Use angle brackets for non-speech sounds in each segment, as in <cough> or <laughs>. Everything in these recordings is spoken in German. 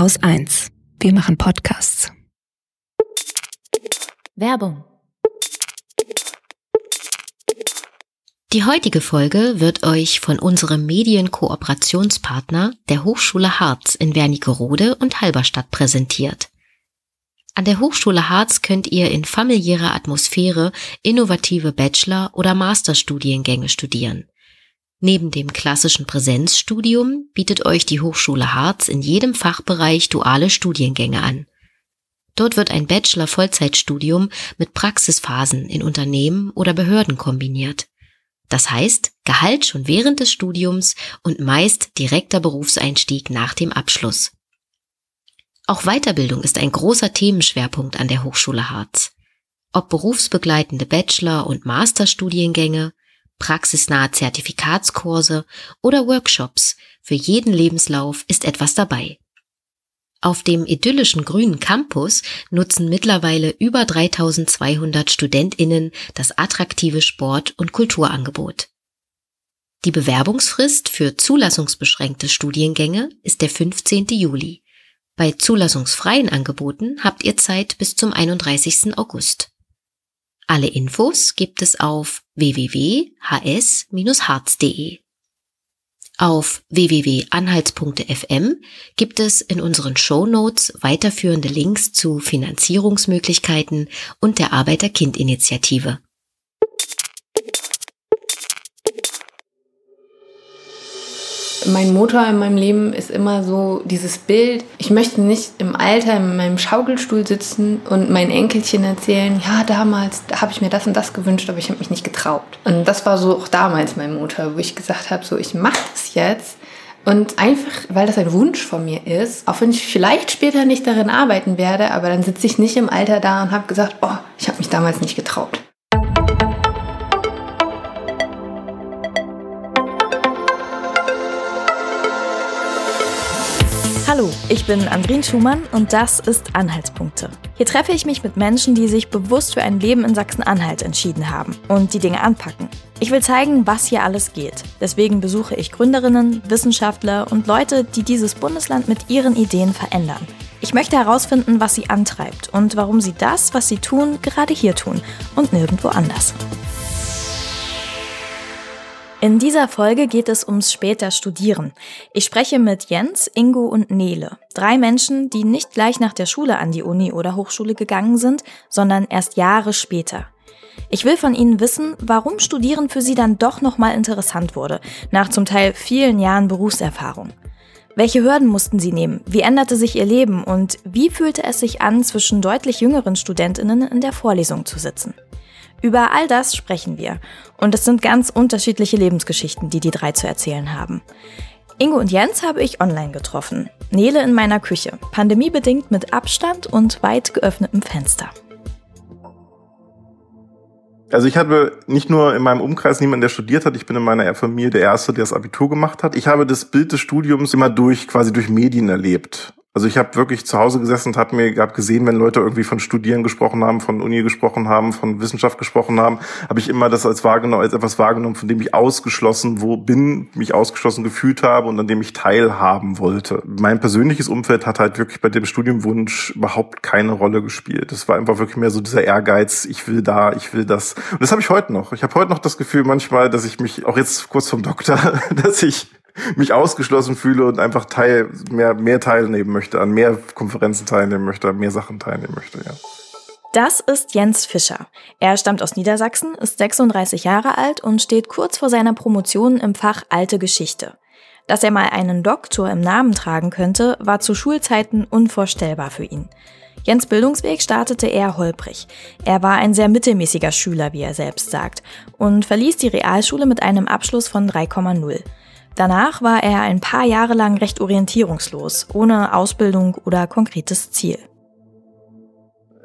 Haus 1. Wir machen Podcasts. Werbung. Die heutige Folge wird euch von unserem Medienkooperationspartner der Hochschule Harz in Wernigerode und Halberstadt präsentiert. An der Hochschule Harz könnt ihr in familiärer Atmosphäre innovative Bachelor- oder Masterstudiengänge studieren. Neben dem klassischen Präsenzstudium bietet euch die Hochschule Harz in jedem Fachbereich duale Studiengänge an. Dort wird ein Bachelor-Vollzeitstudium mit Praxisphasen in Unternehmen oder Behörden kombiniert. Das heißt, Gehalt schon während des Studiums und meist direkter Berufseinstieg nach dem Abschluss. Auch Weiterbildung ist ein großer Themenschwerpunkt an der Hochschule Harz. Ob berufsbegleitende Bachelor- und Masterstudiengänge, praxisnahe Zertifikatskurse oder Workshops. Für jeden Lebenslauf ist etwas dabei. Auf dem idyllischen grünen Campus nutzen mittlerweile über 3200 Studentinnen das attraktive Sport- und Kulturangebot. Die Bewerbungsfrist für zulassungsbeschränkte Studiengänge ist der 15. Juli. Bei zulassungsfreien Angeboten habt ihr Zeit bis zum 31. August. Alle Infos gibt es auf www.hs-harz.de. Auf www.anhaltspunkte.fm gibt es in unseren Show Notes weiterführende Links zu Finanzierungsmöglichkeiten und der Arbeiter-Kind-Initiative. Mein Motor in meinem Leben ist immer so dieses Bild. Ich möchte nicht im Alter in meinem Schaukelstuhl sitzen und meinen Enkelchen erzählen, ja, damals da habe ich mir das und das gewünscht, aber ich habe mich nicht getraut. Und das war so auch damals mein Motor, wo ich gesagt habe, so ich mache es jetzt. Und einfach, weil das ein Wunsch von mir ist, auch wenn ich vielleicht später nicht darin arbeiten werde, aber dann sitze ich nicht im Alter da und habe gesagt, oh, ich habe mich damals nicht getraut. Hallo, ich bin Andrin Schumann und das ist Anhaltspunkte. Hier treffe ich mich mit Menschen, die sich bewusst für ein Leben in Sachsen-Anhalt entschieden haben und die Dinge anpacken. Ich will zeigen, was hier alles geht. Deswegen besuche ich Gründerinnen, Wissenschaftler und Leute, die dieses Bundesland mit ihren Ideen verändern. Ich möchte herausfinden, was sie antreibt und warum sie das, was sie tun, gerade hier tun und nirgendwo anders. In dieser Folge geht es ums später Studieren. Ich spreche mit Jens, Ingo und Nele. Drei Menschen, die nicht gleich nach der Schule an die Uni oder Hochschule gegangen sind, sondern erst Jahre später. Ich will von ihnen wissen, warum Studieren für sie dann doch nochmal interessant wurde, nach zum Teil vielen Jahren Berufserfahrung. Welche Hürden mussten sie nehmen? Wie änderte sich ihr Leben? Und wie fühlte es sich an, zwischen deutlich jüngeren Studentinnen in der Vorlesung zu sitzen? Über all das sprechen wir. Und es sind ganz unterschiedliche Lebensgeschichten, die die drei zu erzählen haben. Ingo und Jens habe ich online getroffen. Nele in meiner Küche. Pandemiebedingt mit Abstand und weit geöffnetem Fenster. Also ich habe nicht nur in meinem Umkreis niemanden, der studiert hat. Ich bin in meiner Familie der Erste, der das Abitur gemacht hat. Ich habe das Bild des Studiums immer durch, quasi durch Medien erlebt. Also ich habe wirklich zu Hause gesessen und habe mir hab gesehen, wenn Leute irgendwie von Studieren gesprochen haben, von Uni gesprochen haben, von Wissenschaft gesprochen haben, habe ich immer das als wahrgenommen, als etwas wahrgenommen, von dem ich ausgeschlossen wo bin, mich ausgeschlossen gefühlt habe und an dem ich teilhaben wollte. Mein persönliches Umfeld hat halt wirklich bei dem Studiumwunsch überhaupt keine Rolle gespielt. Es war einfach wirklich mehr so dieser Ehrgeiz, ich will da, ich will das. Und das habe ich heute noch. Ich habe heute noch das Gefühl manchmal, dass ich mich auch jetzt kurz vom Doktor, <laughs> dass ich <laughs> mich ausgeschlossen fühle und einfach teil, mehr, mehr teilnehmen möchte, an mehr Konferenzen teilnehmen möchte, an mehr Sachen teilnehmen möchte, ja. Das ist Jens Fischer. Er stammt aus Niedersachsen, ist 36 Jahre alt und steht kurz vor seiner Promotion im Fach Alte Geschichte. Dass er mal einen Doktor im Namen tragen könnte, war zu Schulzeiten unvorstellbar für ihn. Jens Bildungsweg startete eher holprig. Er war ein sehr mittelmäßiger Schüler, wie er selbst sagt, und verließ die Realschule mit einem Abschluss von 3,0. Danach war er ein paar Jahre lang recht orientierungslos, ohne Ausbildung oder konkretes Ziel.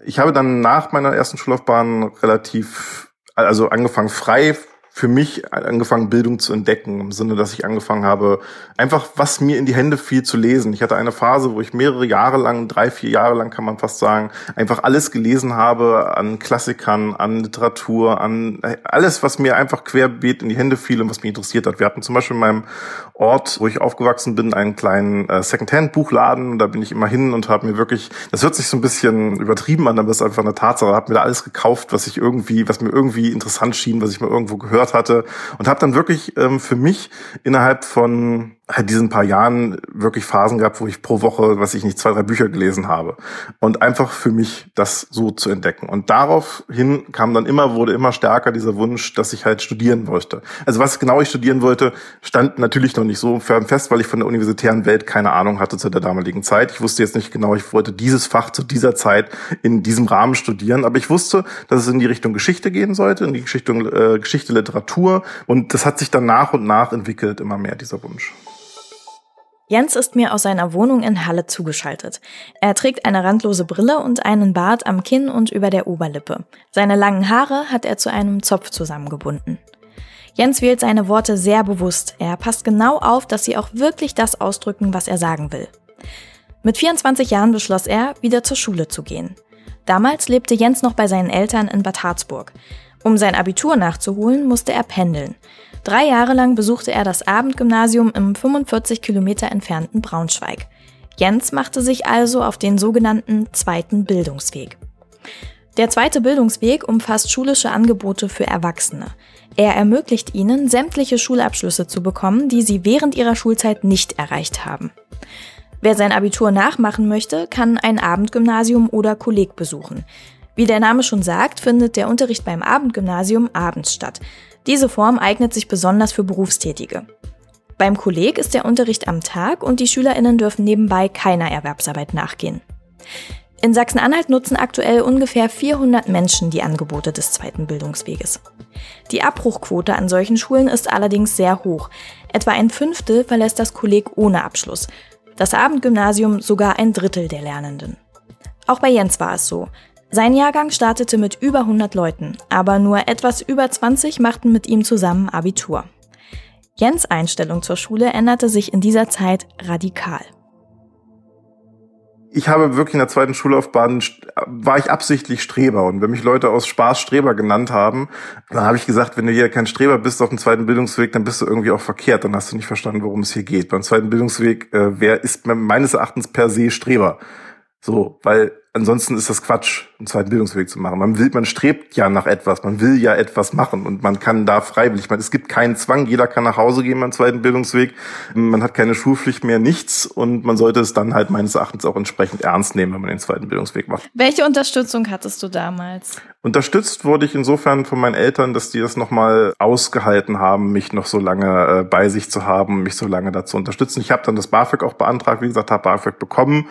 Ich habe dann nach meiner ersten Schullaufbahn relativ, also angefangen frei für mich angefangen, Bildung zu entdecken, im Sinne, dass ich angefangen habe, einfach was mir in die Hände fiel zu lesen. Ich hatte eine Phase, wo ich mehrere Jahre lang, drei, vier Jahre lang kann man fast sagen, einfach alles gelesen habe an Klassikern, an Literatur, an alles, was mir einfach querbeet in die Hände fiel und was mich interessiert hat. Wir hatten zum Beispiel in meinem Ort, wo ich aufgewachsen bin, einen kleinen äh, Secondhand-Buchladen. Da bin ich immer hin und habe mir wirklich, das hört sich so ein bisschen übertrieben an, aber das ist einfach eine Tatsache, habe mir da alles gekauft, was ich irgendwie, was mir irgendwie interessant schien, was ich mal irgendwo gehört hatte und habe dann wirklich ähm, für mich innerhalb von halt diesen paar Jahren wirklich Phasen gehabt, wo ich pro Woche, was ich nicht, zwei, drei Bücher gelesen habe. Und einfach für mich das so zu entdecken. Und daraufhin kam dann immer, wurde immer stärker dieser Wunsch, dass ich halt studieren wollte. Also was genau ich studieren wollte, stand natürlich noch nicht so fest, weil ich von der universitären Welt keine Ahnung hatte zu der damaligen Zeit. Ich wusste jetzt nicht genau, ich wollte dieses Fach zu dieser Zeit in diesem Rahmen studieren. Aber ich wusste, dass es in die Richtung Geschichte gehen sollte, in die Richtung äh, Geschichte, Literatur. Und das hat sich dann nach und nach entwickelt, immer mehr dieser Wunsch. Jens ist mir aus seiner Wohnung in Halle zugeschaltet. Er trägt eine randlose Brille und einen Bart am Kinn und über der Oberlippe. Seine langen Haare hat er zu einem Zopf zusammengebunden. Jens wählt seine Worte sehr bewusst. Er passt genau auf, dass sie auch wirklich das ausdrücken, was er sagen will. Mit 24 Jahren beschloss er, wieder zur Schule zu gehen. Damals lebte Jens noch bei seinen Eltern in Bad Harzburg. Um sein Abitur nachzuholen, musste er pendeln. Drei Jahre lang besuchte er das Abendgymnasium im 45 Kilometer entfernten Braunschweig. Jens machte sich also auf den sogenannten zweiten Bildungsweg. Der zweite Bildungsweg umfasst schulische Angebote für Erwachsene. Er ermöglicht ihnen, sämtliche Schulabschlüsse zu bekommen, die sie während ihrer Schulzeit nicht erreicht haben. Wer sein Abitur nachmachen möchte, kann ein Abendgymnasium oder Kolleg besuchen. Wie der Name schon sagt, findet der Unterricht beim Abendgymnasium abends statt. Diese Form eignet sich besonders für Berufstätige. Beim Kolleg ist der Unterricht am Tag und die SchülerInnen dürfen nebenbei keiner Erwerbsarbeit nachgehen. In Sachsen-Anhalt nutzen aktuell ungefähr 400 Menschen die Angebote des zweiten Bildungsweges. Die Abbruchquote an solchen Schulen ist allerdings sehr hoch. Etwa ein Fünftel verlässt das Kolleg ohne Abschluss. Das Abendgymnasium sogar ein Drittel der Lernenden. Auch bei Jens war es so. Sein Jahrgang startete mit über 100 Leuten, aber nur etwas über 20 machten mit ihm zusammen Abitur. Jens Einstellung zur Schule änderte sich in dieser Zeit radikal. Ich habe wirklich in der zweiten Schullaufbahn war ich absichtlich Streber und wenn mich Leute aus Spaß Streber genannt haben, dann habe ich gesagt, wenn du hier kein Streber bist auf dem zweiten Bildungsweg, dann bist du irgendwie auch verkehrt, dann hast du nicht verstanden, worum es hier geht. Beim zweiten Bildungsweg, äh, wer ist meines Erachtens per se Streber? So, weil ansonsten ist das Quatsch, einen zweiten Bildungsweg zu machen. Man will, man strebt ja nach etwas, man will ja etwas machen und man kann da freiwillig. Man, es gibt keinen Zwang, jeder kann nach Hause gehen beim zweiten Bildungsweg. Man hat keine Schulpflicht mehr, nichts und man sollte es dann halt meines Erachtens auch entsprechend ernst nehmen, wenn man den zweiten Bildungsweg macht. Welche Unterstützung hattest du damals? Unterstützt wurde ich insofern von meinen Eltern, dass die das nochmal ausgehalten haben, mich noch so lange äh, bei sich zu haben, mich so lange dazu unterstützen. Ich habe dann das BAföG auch beantragt, wie gesagt, habe BAföG bekommen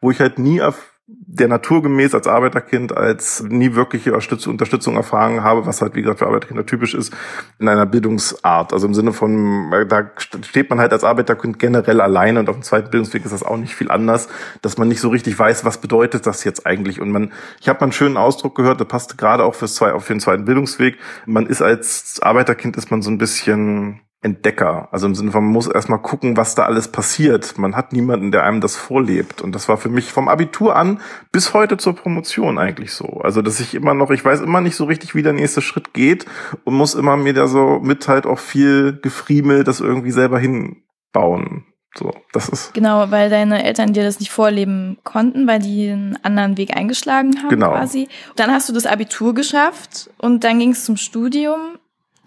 wo ich halt nie auf der naturgemäß als Arbeiterkind als nie wirkliche Unterstützung erfahren habe, was halt wie gesagt für Arbeiterkinder typisch ist, in einer Bildungsart. Also im Sinne von, da steht man halt als Arbeiterkind generell alleine und auf dem zweiten Bildungsweg ist das auch nicht viel anders, dass man nicht so richtig weiß, was bedeutet das jetzt eigentlich. Und man, ich habe mal einen schönen Ausdruck gehört, der passt gerade auch fürs zwei, für den zweiten Bildungsweg. Man ist als Arbeiterkind ist man so ein bisschen Entdecker. Also im Sinne von, man muss erstmal gucken, was da alles passiert. Man hat niemanden, der einem das vorlebt. Und das war für mich vom Abitur an bis heute zur Promotion eigentlich so. Also, dass ich immer noch, ich weiß immer nicht so richtig, wie der nächste Schritt geht und muss immer mir da so mit halt auch viel Gefriemel das irgendwie selber hinbauen. So, das ist. Genau, weil deine Eltern dir das nicht vorleben konnten, weil die einen anderen Weg eingeschlagen haben genau. quasi. Dann hast du das Abitur geschafft und dann ging es zum Studium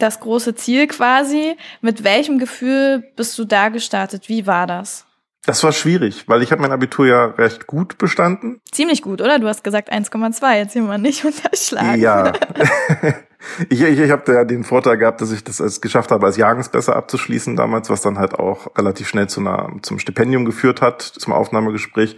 das große Ziel quasi. Mit welchem Gefühl bist du da gestartet? Wie war das? Das war schwierig, weil ich habe mein Abitur ja recht gut bestanden. Ziemlich gut, oder? Du hast gesagt 1,2, jetzt hier mal nicht <laughs> unterschlagen. Ja. <laughs> ich ich, ich habe ja den Vorteil gehabt, dass ich das als geschafft habe, als Jahrgangsbesser abzuschließen damals, was dann halt auch relativ schnell zu einer, zum Stipendium geführt hat, zum Aufnahmegespräch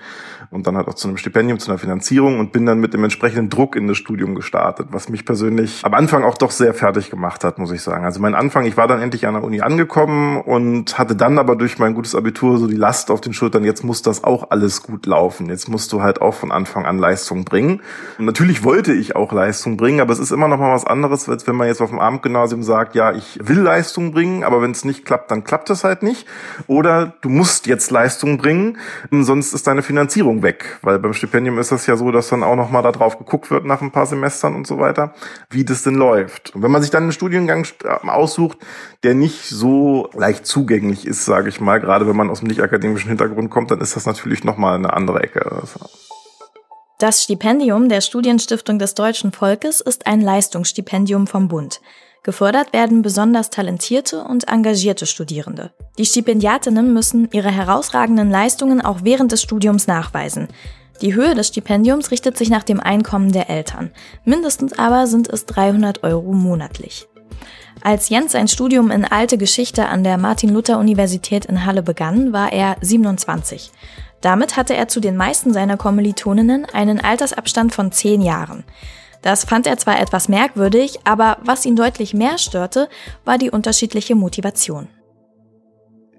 und dann halt auch zu einem Stipendium, zu einer Finanzierung und bin dann mit dem entsprechenden Druck in das Studium gestartet, was mich persönlich am Anfang auch doch sehr fertig gemacht hat, muss ich sagen. Also mein Anfang, ich war dann endlich an der Uni angekommen und hatte dann aber durch mein gutes Abitur so die Last auf den Schultern, jetzt muss das auch alles gut laufen. Jetzt musst du halt auch von Anfang an Leistung bringen. Und natürlich wollte ich auch Leistung bringen, aber es ist immer noch mal was anderes, als wenn man jetzt auf dem Abendgymnasium sagt, ja, ich will Leistung bringen, aber wenn es nicht klappt, dann klappt es halt nicht. Oder du musst jetzt Leistung bringen, sonst ist deine Finanzierung weg. Weil beim Stipendium ist das ja so, dass dann auch nochmal da drauf geguckt wird nach ein paar Semestern und so weiter, wie das denn läuft. Und wenn man sich dann einen Studiengang aussucht, der nicht so leicht zugänglich ist, sage ich mal, gerade wenn man aus dem nicht akademischen Hintergrund kommt, dann ist das natürlich nochmal eine andere Ecke. Das Stipendium der Studienstiftung des deutschen Volkes ist ein Leistungsstipendium vom Bund. Gefördert werden besonders talentierte und engagierte Studierende. Die Stipendiatinnen müssen ihre herausragenden Leistungen auch während des Studiums nachweisen. Die Höhe des Stipendiums richtet sich nach dem Einkommen der Eltern. Mindestens aber sind es 300 Euro monatlich. Als Jens sein Studium in Alte Geschichte an der Martin-Luther-Universität in Halle begann, war er 27. Damit hatte er zu den meisten seiner Kommilitoninnen einen Altersabstand von zehn Jahren. Das fand er zwar etwas merkwürdig, aber was ihn deutlich mehr störte, war die unterschiedliche Motivation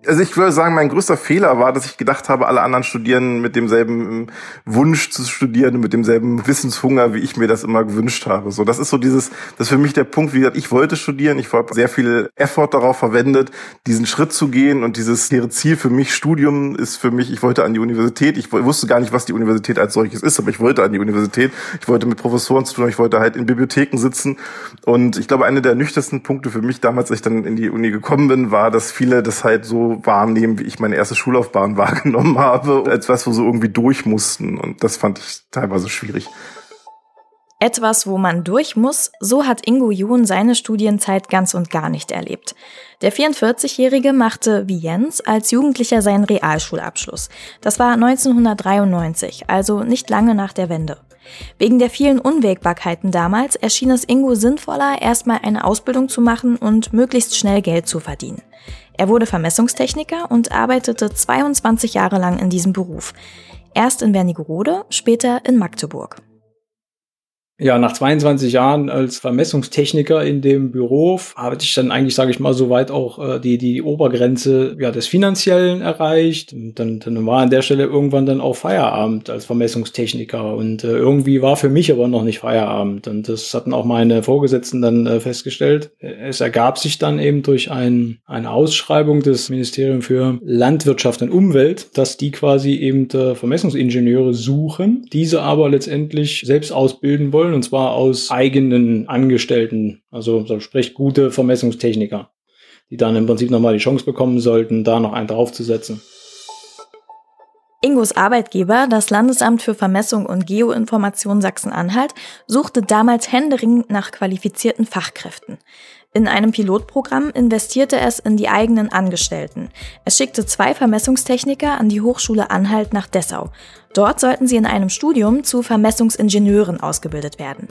also ich würde sagen, mein größter Fehler war, dass ich gedacht habe, alle anderen studieren mit demselben Wunsch zu studieren, mit demselben Wissenshunger, wie ich mir das immer gewünscht habe. So, das ist so dieses, das ist für mich der Punkt, wie gesagt, ich wollte studieren, ich habe sehr viel Effort darauf verwendet, diesen Schritt zu gehen und dieses Ziel für mich, Studium ist für mich, ich wollte an die Universität, ich wusste gar nicht, was die Universität als solches ist, aber ich wollte an die Universität, ich wollte mit Professoren zu tun, ich wollte halt in Bibliotheken sitzen. Und ich glaube, einer der nüchternsten Punkte für mich damals, als ich dann in die Uni gekommen bin, war, dass viele das halt so wahrnehmen, wie ich meine erste Schullaufbahn <laughs> wahrgenommen habe, als was wir so irgendwie durch mussten. Und das fand ich teilweise schwierig. Etwas, wo man durch muss, so hat Ingo Juhn seine Studienzeit ganz und gar nicht erlebt. Der 44-Jährige machte, wie Jens, als Jugendlicher seinen Realschulabschluss. Das war 1993, also nicht lange nach der Wende. Wegen der vielen Unwägbarkeiten damals erschien es Ingo sinnvoller, erstmal eine Ausbildung zu machen und möglichst schnell Geld zu verdienen. Er wurde Vermessungstechniker und arbeitete 22 Jahre lang in diesem Beruf. Erst in Wernigerode, später in Magdeburg. Ja, nach 22 Jahren als Vermessungstechniker in dem Büro hatte ich dann eigentlich, sage ich mal, soweit auch äh, die, die Obergrenze ja, des Finanziellen erreicht. Und dann, dann war an der Stelle irgendwann dann auch Feierabend als Vermessungstechniker. Und äh, irgendwie war für mich aber noch nicht Feierabend. Und das hatten auch meine Vorgesetzten dann äh, festgestellt. Es ergab sich dann eben durch ein, eine Ausschreibung des Ministeriums für Landwirtschaft und Umwelt, dass die quasi eben äh, Vermessungsingenieure suchen, diese aber letztendlich selbst ausbilden wollen wollen, und zwar aus eigenen Angestellten, also sprich gute Vermessungstechniker, die dann im Prinzip nochmal die Chance bekommen sollten, da noch einen draufzusetzen. Ingos Arbeitgeber, das Landesamt für Vermessung und Geoinformation Sachsen-Anhalt, suchte damals händeringend nach qualifizierten Fachkräften. In einem Pilotprogramm investierte es in die eigenen Angestellten. Es schickte zwei Vermessungstechniker an die Hochschule Anhalt nach Dessau. Dort sollten sie in einem Studium zu Vermessungsingenieuren ausgebildet werden.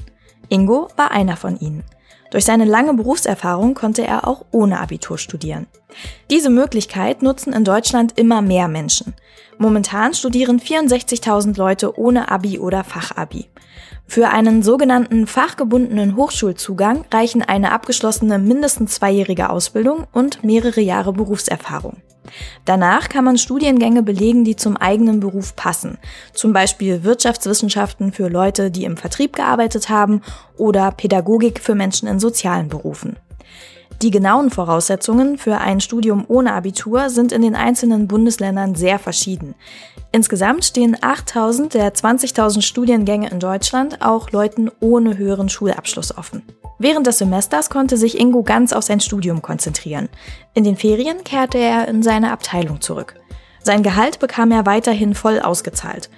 Ingo war einer von ihnen. Durch seine lange Berufserfahrung konnte er auch ohne Abitur studieren. Diese Möglichkeit nutzen in Deutschland immer mehr Menschen. Momentan studieren 64.000 Leute ohne Abi oder Fachabi. Für einen sogenannten fachgebundenen Hochschulzugang reichen eine abgeschlossene mindestens zweijährige Ausbildung und mehrere Jahre Berufserfahrung. Danach kann man Studiengänge belegen, die zum eigenen Beruf passen. Zum Beispiel Wirtschaftswissenschaften für Leute, die im Vertrieb gearbeitet haben oder Pädagogik für Menschen in sozialen Berufen. Die genauen Voraussetzungen für ein Studium ohne Abitur sind in den einzelnen Bundesländern sehr verschieden. Insgesamt stehen 8000 der 20.000 Studiengänge in Deutschland auch Leuten ohne höheren Schulabschluss offen. Während des Semesters konnte sich Ingo ganz auf sein Studium konzentrieren. In den Ferien kehrte er in seine Abteilung zurück. Sein Gehalt bekam er weiterhin voll ausgezahlt.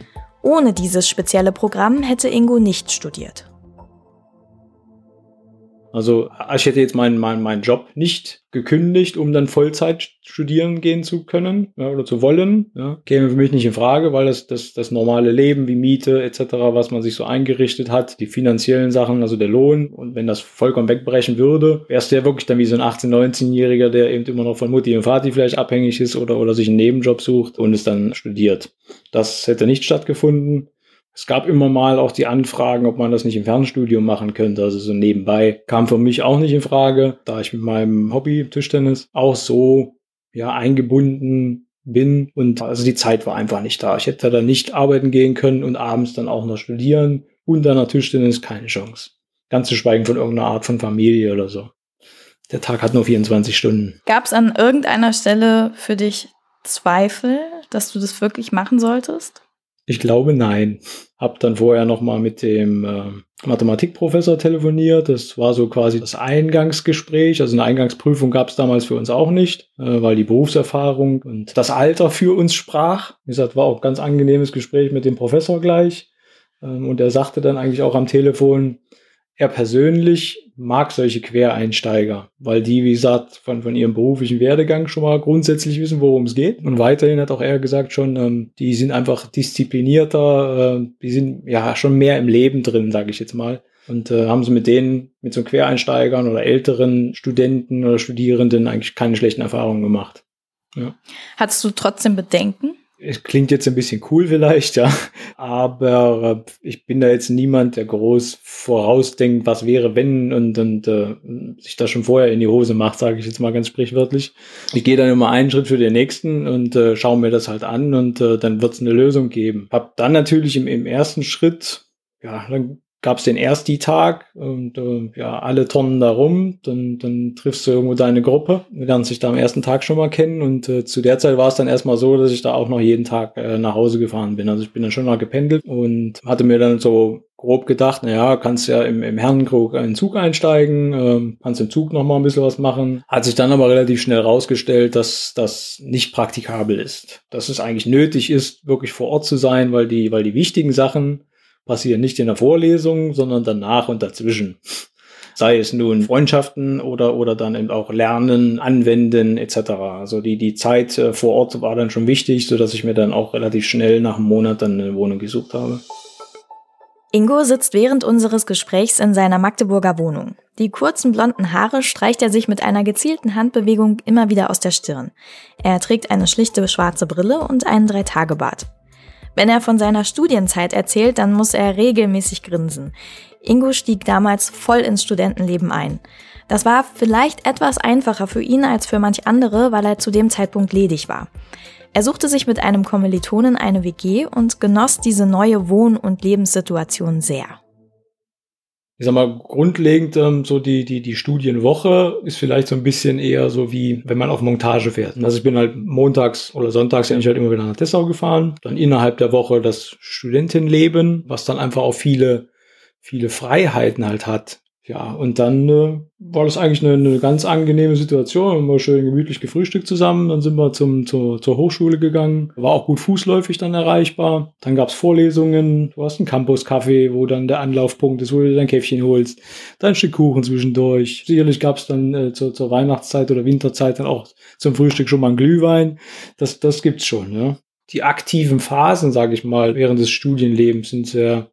Ohne dieses spezielle Programm hätte Ingo nicht studiert. Also ich hätte jetzt meinen, meinen, meinen Job nicht gekündigt, um dann Vollzeit studieren gehen zu können ja, oder zu wollen. Ja. Käme für mich nicht in Frage, weil das, das, das normale Leben wie Miete etc., was man sich so eingerichtet hat, die finanziellen Sachen, also der Lohn und wenn das vollkommen wegbrechen würde, wärst du ja wirklich dann wie so ein 18-, 19-Jähriger, der eben immer noch von Mutti und Vati vielleicht abhängig ist oder, oder sich einen Nebenjob sucht und es dann studiert. Das hätte nicht stattgefunden. Es gab immer mal auch die Anfragen, ob man das nicht im Fernstudium machen könnte. Also so nebenbei kam für mich auch nicht in Frage, da ich mit meinem Hobby Tischtennis auch so ja eingebunden bin und also die Zeit war einfach nicht da. Ich hätte da nicht arbeiten gehen können und abends dann auch noch studieren und dann nach Tischtennis keine Chance. Ganz zu schweigen von irgendeiner Art von Familie oder so. Der Tag hat nur 24 Stunden. Gab es an irgendeiner Stelle für dich Zweifel, dass du das wirklich machen solltest? Ich glaube nein. Hab dann vorher noch mal mit dem äh, Mathematikprofessor telefoniert. Das war so quasi das Eingangsgespräch. Also eine Eingangsprüfung gab es damals für uns auch nicht, äh, weil die Berufserfahrung und das Alter für uns sprach. Wie gesagt, war auch ein ganz angenehmes Gespräch mit dem Professor gleich. Ähm, und er sagte dann eigentlich auch am Telefon, er persönlich mag solche Quereinsteiger, weil die, wie gesagt, von, von ihrem beruflichen Werdegang schon mal grundsätzlich wissen, worum es geht. Und weiterhin hat auch er gesagt schon, ähm, die sind einfach disziplinierter, äh, die sind ja schon mehr im Leben drin, sage ich jetzt mal. Und äh, haben sie mit denen, mit so Quereinsteigern oder älteren Studenten oder Studierenden eigentlich keine schlechten Erfahrungen gemacht. Ja. Hattest du trotzdem Bedenken? Es klingt jetzt ein bisschen cool vielleicht, ja, aber ich bin da jetzt niemand, der groß vorausdenkt, was wäre, wenn und, und äh, sich da schon vorher in die Hose macht, sage ich jetzt mal ganz sprichwörtlich. Ich gehe dann immer einen Schritt für den nächsten und äh, schaue mir das halt an und äh, dann wird es eine Lösung geben. Hab dann natürlich im, im ersten Schritt, ja, dann gab es den Ersti-Tag und äh, ja, alle tonnen da rum. Dann, dann triffst du irgendwo deine Gruppe. Wir lernen sich da am ersten Tag schon mal kennen und äh, zu der Zeit war es dann erstmal so, dass ich da auch noch jeden Tag äh, nach Hause gefahren bin. Also ich bin dann schon mal gependelt und hatte mir dann so grob gedacht, na ja, kannst ja im, im Herrenkrug einen Zug einsteigen, ähm, kannst im Zug noch mal ein bisschen was machen. Hat sich dann aber relativ schnell rausgestellt, dass das nicht praktikabel ist. Dass es eigentlich nötig ist, wirklich vor Ort zu sein, weil die, weil die wichtigen Sachen passieren nicht in der Vorlesung, sondern danach und dazwischen. Sei es nun Freundschaften oder, oder dann eben auch Lernen, Anwenden etc. Also die, die Zeit äh, vor Ort war dann schon wichtig, so dass ich mir dann auch relativ schnell nach einem Monat dann eine Wohnung gesucht habe. Ingo sitzt während unseres Gesprächs in seiner Magdeburger Wohnung. Die kurzen blonden Haare streicht er sich mit einer gezielten Handbewegung immer wieder aus der Stirn. Er trägt eine schlichte schwarze Brille und einen Dreitagebart. Wenn er von seiner Studienzeit erzählt, dann muss er regelmäßig grinsen. Ingo stieg damals voll ins Studentenleben ein. Das war vielleicht etwas einfacher für ihn als für manch andere, weil er zu dem Zeitpunkt ledig war. Er suchte sich mit einem Kommilitonen eine WG und genoss diese neue Wohn- und Lebenssituation sehr ich sag mal, grundlegend ähm, so die, die, die Studienwoche ist vielleicht so ein bisschen eher so wie, wenn man auf Montage fährt. Also ich bin halt montags oder sonntags eigentlich halt immer wieder nach Dessau gefahren. Dann innerhalb der Woche das Studentenleben, was dann einfach auch viele, viele Freiheiten halt hat. Ja, und dann äh, war das eigentlich eine, eine ganz angenehme Situation. Wir haben wir schön gemütlich gefrühstückt zusammen. Dann sind wir zum, zur, zur Hochschule gegangen. War auch gut fußläufig dann erreichbar. Dann gab's Vorlesungen. Du hast einen Campus-Café, wo dann der Anlaufpunkt ist, wo du dein Käffchen holst. Dann ein Stück Kuchen zwischendurch. Sicherlich gab's dann äh, zur, zur Weihnachtszeit oder Winterzeit dann auch zum Frühstück schon mal einen Glühwein. Das, das gibt's schon, ja. Die aktiven Phasen, sage ich mal, während des Studienlebens sind sehr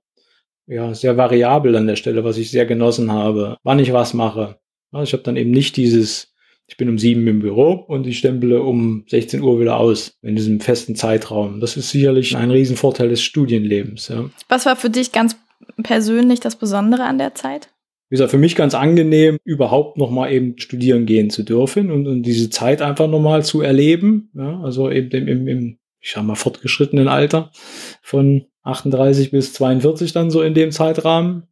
ja, sehr variabel an der Stelle, was ich sehr genossen habe, wann ich was mache. ich habe dann eben nicht dieses, ich bin um sieben im Büro und ich stempele um 16 Uhr wieder aus in diesem festen Zeitraum. Das ist sicherlich ein Riesenvorteil des Studienlebens. Ja. Was war für dich ganz persönlich das Besondere an der Zeit? Wie gesagt, für mich ganz angenehm, überhaupt nochmal eben studieren gehen zu dürfen und, und diese Zeit einfach nochmal zu erleben. Ja, also eben im, im, im, ich sag mal, fortgeschrittenen Alter von 38 bis 42 dann so in dem Zeitrahmen.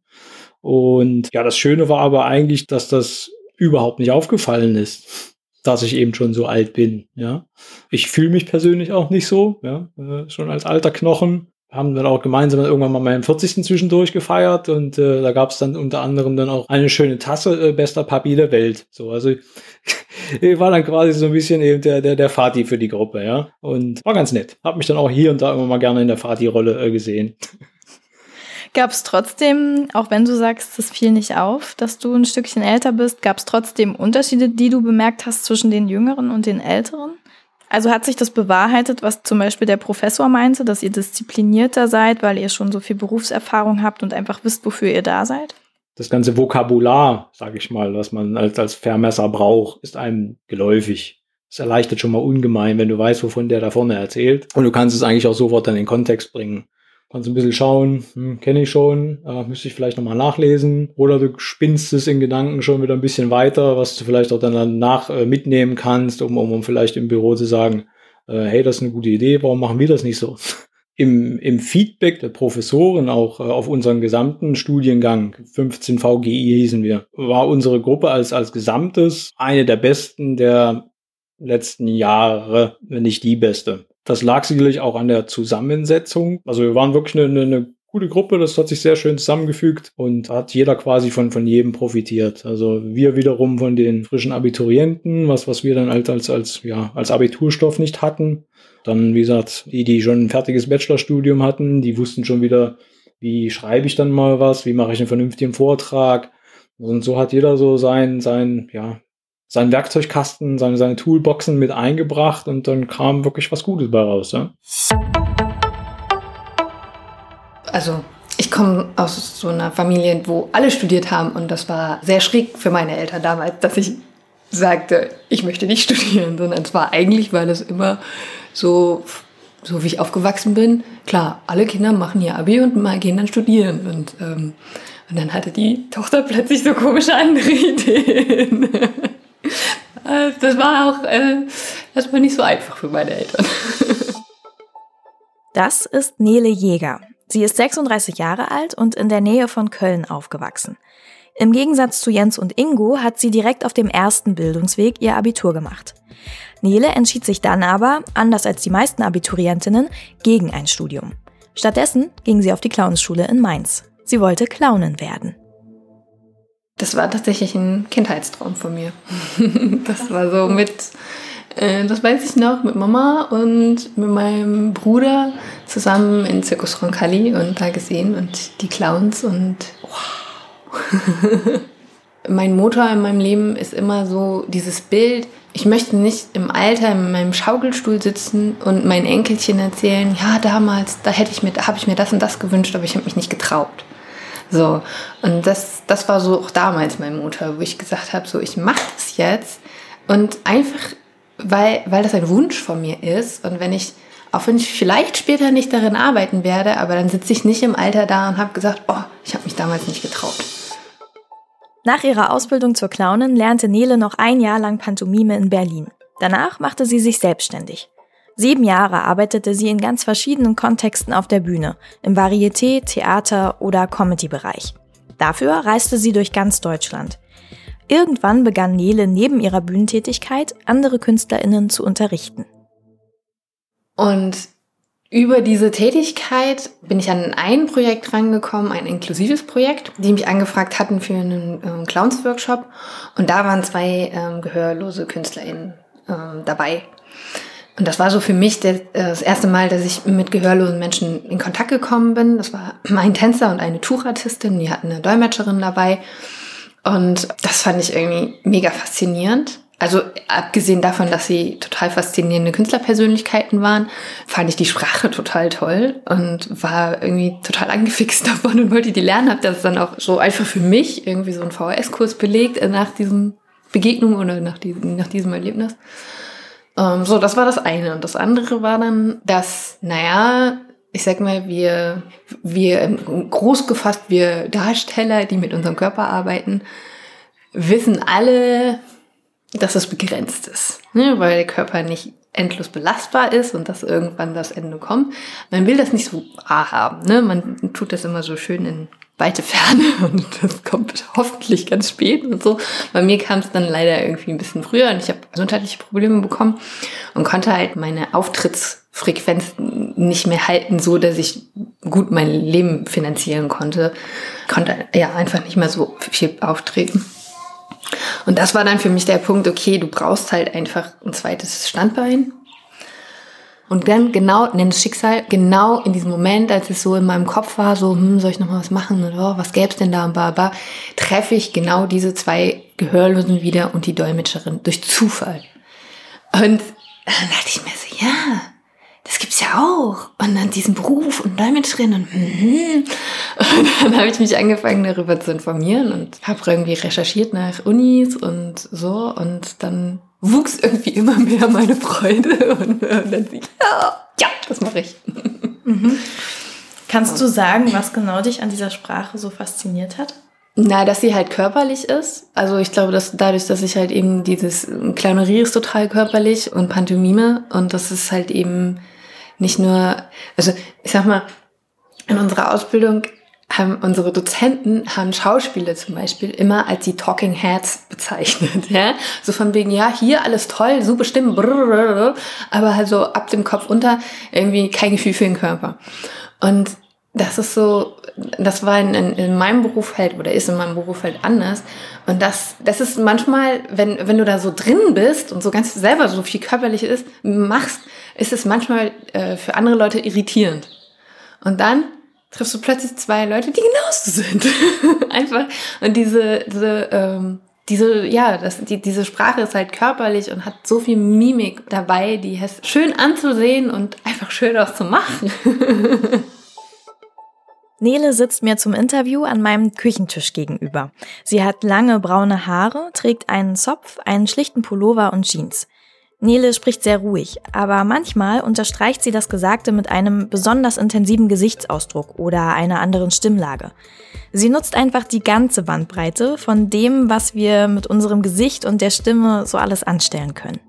Und ja, das Schöne war aber eigentlich, dass das überhaupt nicht aufgefallen ist, dass ich eben schon so alt bin. Ja, ich fühle mich persönlich auch nicht so. Ja, äh, schon als alter Knochen haben dann auch gemeinsam irgendwann mal meinen 40. zwischendurch gefeiert und äh, da gab es dann unter anderem dann auch eine schöne Tasse äh, bester Papi der Welt. So, also ich war dann quasi so ein bisschen eben der, der, der Fati für die Gruppe, ja. Und war ganz nett. Hab mich dann auch hier und da immer mal gerne in der Fati-Rolle äh, gesehen. <laughs> Gab es trotzdem, auch wenn du sagst, es fiel nicht auf, dass du ein Stückchen älter bist, gab es trotzdem Unterschiede, die du bemerkt hast zwischen den Jüngeren und den Älteren? Also hat sich das bewahrheitet, was zum Beispiel der Professor meinte, dass ihr disziplinierter seid, weil ihr schon so viel Berufserfahrung habt und einfach wisst, wofür ihr da seid? Das ganze Vokabular, sage ich mal, was man als, als Vermesser braucht, ist einem geläufig. Es erleichtert schon mal ungemein, wenn du weißt, wovon der da vorne erzählt. Und du kannst es eigentlich auch sofort dann in den Kontext bringen. Kannst ein bisschen schauen, hm, kenne ich schon, äh, müsste ich vielleicht nochmal nachlesen. Oder du spinnst es in Gedanken schon wieder ein bisschen weiter, was du vielleicht auch dann danach äh, mitnehmen kannst, um, um, um vielleicht im Büro zu sagen, äh, hey, das ist eine gute Idee, warum machen wir das nicht so? Im, im Feedback der Professoren auch äh, auf unseren gesamten Studiengang, 15 VGI hießen wir, war unsere Gruppe als, als Gesamtes eine der besten der letzten Jahre, wenn nicht die beste. Das lag sicherlich auch an der Zusammensetzung. Also wir waren wirklich eine, eine gute Gruppe, das hat sich sehr schön zusammengefügt und hat jeder quasi von, von jedem profitiert. Also wir wiederum von den frischen Abiturienten, was, was wir dann halt als, als, ja, als Abiturstoff nicht hatten. Dann, wie gesagt, die, die schon ein fertiges Bachelorstudium hatten, die wussten schon wieder, wie schreibe ich dann mal was, wie mache ich einen vernünftigen Vortrag. Und so hat jeder so sein, sein, ja, seinen Werkzeugkasten, seine, seine Toolboxen mit eingebracht und dann kam wirklich was Gutes bei raus. Ja? Also ich komme aus so einer Familie, wo alle studiert haben und das war sehr schräg für meine Eltern damals, dass ich sagte, ich möchte nicht <laughs> studieren, sondern es war eigentlich, weil es immer so, so wie ich aufgewachsen bin, klar, alle Kinder machen ihr Abi und mal gehen dann studieren. Und, ähm, und dann hatte die Tochter plötzlich so komische andere <laughs> Ideen. Äh, das war auch äh, war nicht so einfach für meine Eltern. Das ist Nele Jäger. Sie ist 36 Jahre alt und in der Nähe von Köln aufgewachsen. Im Gegensatz zu Jens und Ingo hat sie direkt auf dem ersten Bildungsweg ihr Abitur gemacht. Nele entschied sich dann aber, anders als die meisten Abiturientinnen, gegen ein Studium. Stattdessen ging sie auf die Clownsschule in Mainz. Sie wollte Clownin werden. Das war tatsächlich ein Kindheitstraum von mir. <laughs> das war so mit, äh, das weiß ich noch, mit Mama und mit meinem Bruder zusammen in Circus Roncalli und da gesehen und die Clowns und wow. <laughs> mein Motor in meinem Leben ist immer so dieses Bild, ich möchte nicht im Alter in meinem Schaukelstuhl sitzen und meinen Enkelchen erzählen, ja, damals, da hätte ich mir, habe ich mir das und das gewünscht, aber ich habe mich nicht getraut. So, und das, das war so auch damals mein Motor, wo ich gesagt habe, so, ich mache das jetzt und einfach, weil, weil das ein Wunsch von mir ist und wenn ich, auch wenn ich vielleicht später nicht darin arbeiten werde, aber dann sitze ich nicht im Alter da und habe gesagt, oh, ich habe mich damals nicht getraut. Nach ihrer Ausbildung zur Clownin lernte Nele noch ein Jahr lang Pantomime in Berlin. Danach machte sie sich selbstständig. Sieben Jahre arbeitete sie in ganz verschiedenen Kontexten auf der Bühne, im Varieté, Theater oder Comedy-Bereich. Dafür reiste sie durch ganz Deutschland. Irgendwann begann Nele neben ihrer Bühnentätigkeit andere KünstlerInnen zu unterrichten. Und über diese Tätigkeit bin ich an ein Projekt rangekommen, ein inklusives Projekt, die mich angefragt hatten für einen ähm, Clowns-Workshop. Und da waren zwei ähm, gehörlose KünstlerInnen ähm, dabei. Und das war so für mich der, äh, das erste Mal, dass ich mit gehörlosen Menschen in Kontakt gekommen bin. Das war ein Tänzer und eine Tuchartistin, die hatten eine Dolmetscherin dabei. Und das fand ich irgendwie mega faszinierend. Also abgesehen davon, dass sie total faszinierende Künstlerpersönlichkeiten waren, fand ich die Sprache total toll und war irgendwie total angefixt <laughs> davon und wollte die lernen. Habe das dann auch so einfach für mich irgendwie so einen VHS-Kurs belegt nach diesem Begegnung oder nach diesem, nach diesem Erlebnis. Ähm, so, das war das eine. Und das andere war dann, dass, naja, ich sag mal, wir, wir groß gefasst, wir Darsteller, die mit unserem Körper arbeiten, wissen alle, dass es begrenzt ist, ne? weil der Körper nicht endlos belastbar ist und dass irgendwann das Ende kommt. Man will das nicht so haben. Ne? Man tut das immer so schön in weite Ferne <laughs> und das kommt hoffentlich ganz spät und so. Bei mir kam es dann leider irgendwie ein bisschen früher und ich habe gesundheitliche Probleme bekommen und konnte halt meine Auftrittsfrequenz nicht mehr halten, so dass ich gut mein Leben finanzieren konnte. Konnte ja einfach nicht mehr so viel auftreten. Und das war dann für mich der Punkt, okay, du brauchst halt einfach ein zweites Standbein. Und dann genau, nenn das Schicksal, genau in diesem Moment, als es so in meinem Kopf war, so, hm, soll ich noch mal was machen und oh, was gäb's denn da und baba, treffe ich genau diese zwei Gehörlosen wieder und die Dolmetscherin durch Zufall. Und dann dachte ich mir so, ja, das gibt's ja auch. Und dann diesen Beruf und Dolmetscherin und, mm, und dann habe ich mich angefangen, darüber zu informieren und habe irgendwie recherchiert nach Unis und so. Und dann wuchs irgendwie immer mehr meine Freude. Und, <laughs> und dann ich, ja, ja, das mache ich. <laughs> Mhm. Kannst du sagen, was genau dich an dieser Sprache so fasziniert hat? Na, dass sie halt körperlich ist. Also ich glaube, dass dadurch, dass ich halt eben dieses Clownerie ist total körperlich und Pantomime und das ist halt eben nicht nur, also ich sag mal, in unserer Ausbildung haben unsere Dozenten haben Schauspieler zum Beispiel immer als die Talking Heads <laughs> bezeichnet, ja, so von wegen ja hier alles toll, super Stimmen, aber halt so ab dem Kopf unter irgendwie kein Gefühl für den Körper und das ist so, das war in, in, in meinem Beruf halt oder ist in meinem Beruf halt anders und das das ist manchmal, wenn wenn du da so drin bist und so ganz selber so viel körperlich ist machst, ist es manchmal äh, für andere Leute irritierend und dann triffst du plötzlich zwei Leute, die genauso sind. <laughs> Einfach. Und diese, diese, ähm, diese, ja, das, die, diese Sprache ist halt körperlich und hat so viel Mimik dabei, die ist schön anzusehen und einfach schön auch zu machen. <laughs> Nele sitzt mir zum Interview an meinem Küchentisch gegenüber. Sie hat lange braune Haare, trägt einen Zopf, einen schlichten Pullover und Jeans. Nele spricht sehr ruhig, aber manchmal unterstreicht sie das Gesagte mit einem besonders intensiven Gesichtsausdruck oder einer anderen Stimmlage. Sie nutzt einfach die ganze Bandbreite von dem, was wir mit unserem Gesicht und der Stimme so alles anstellen können.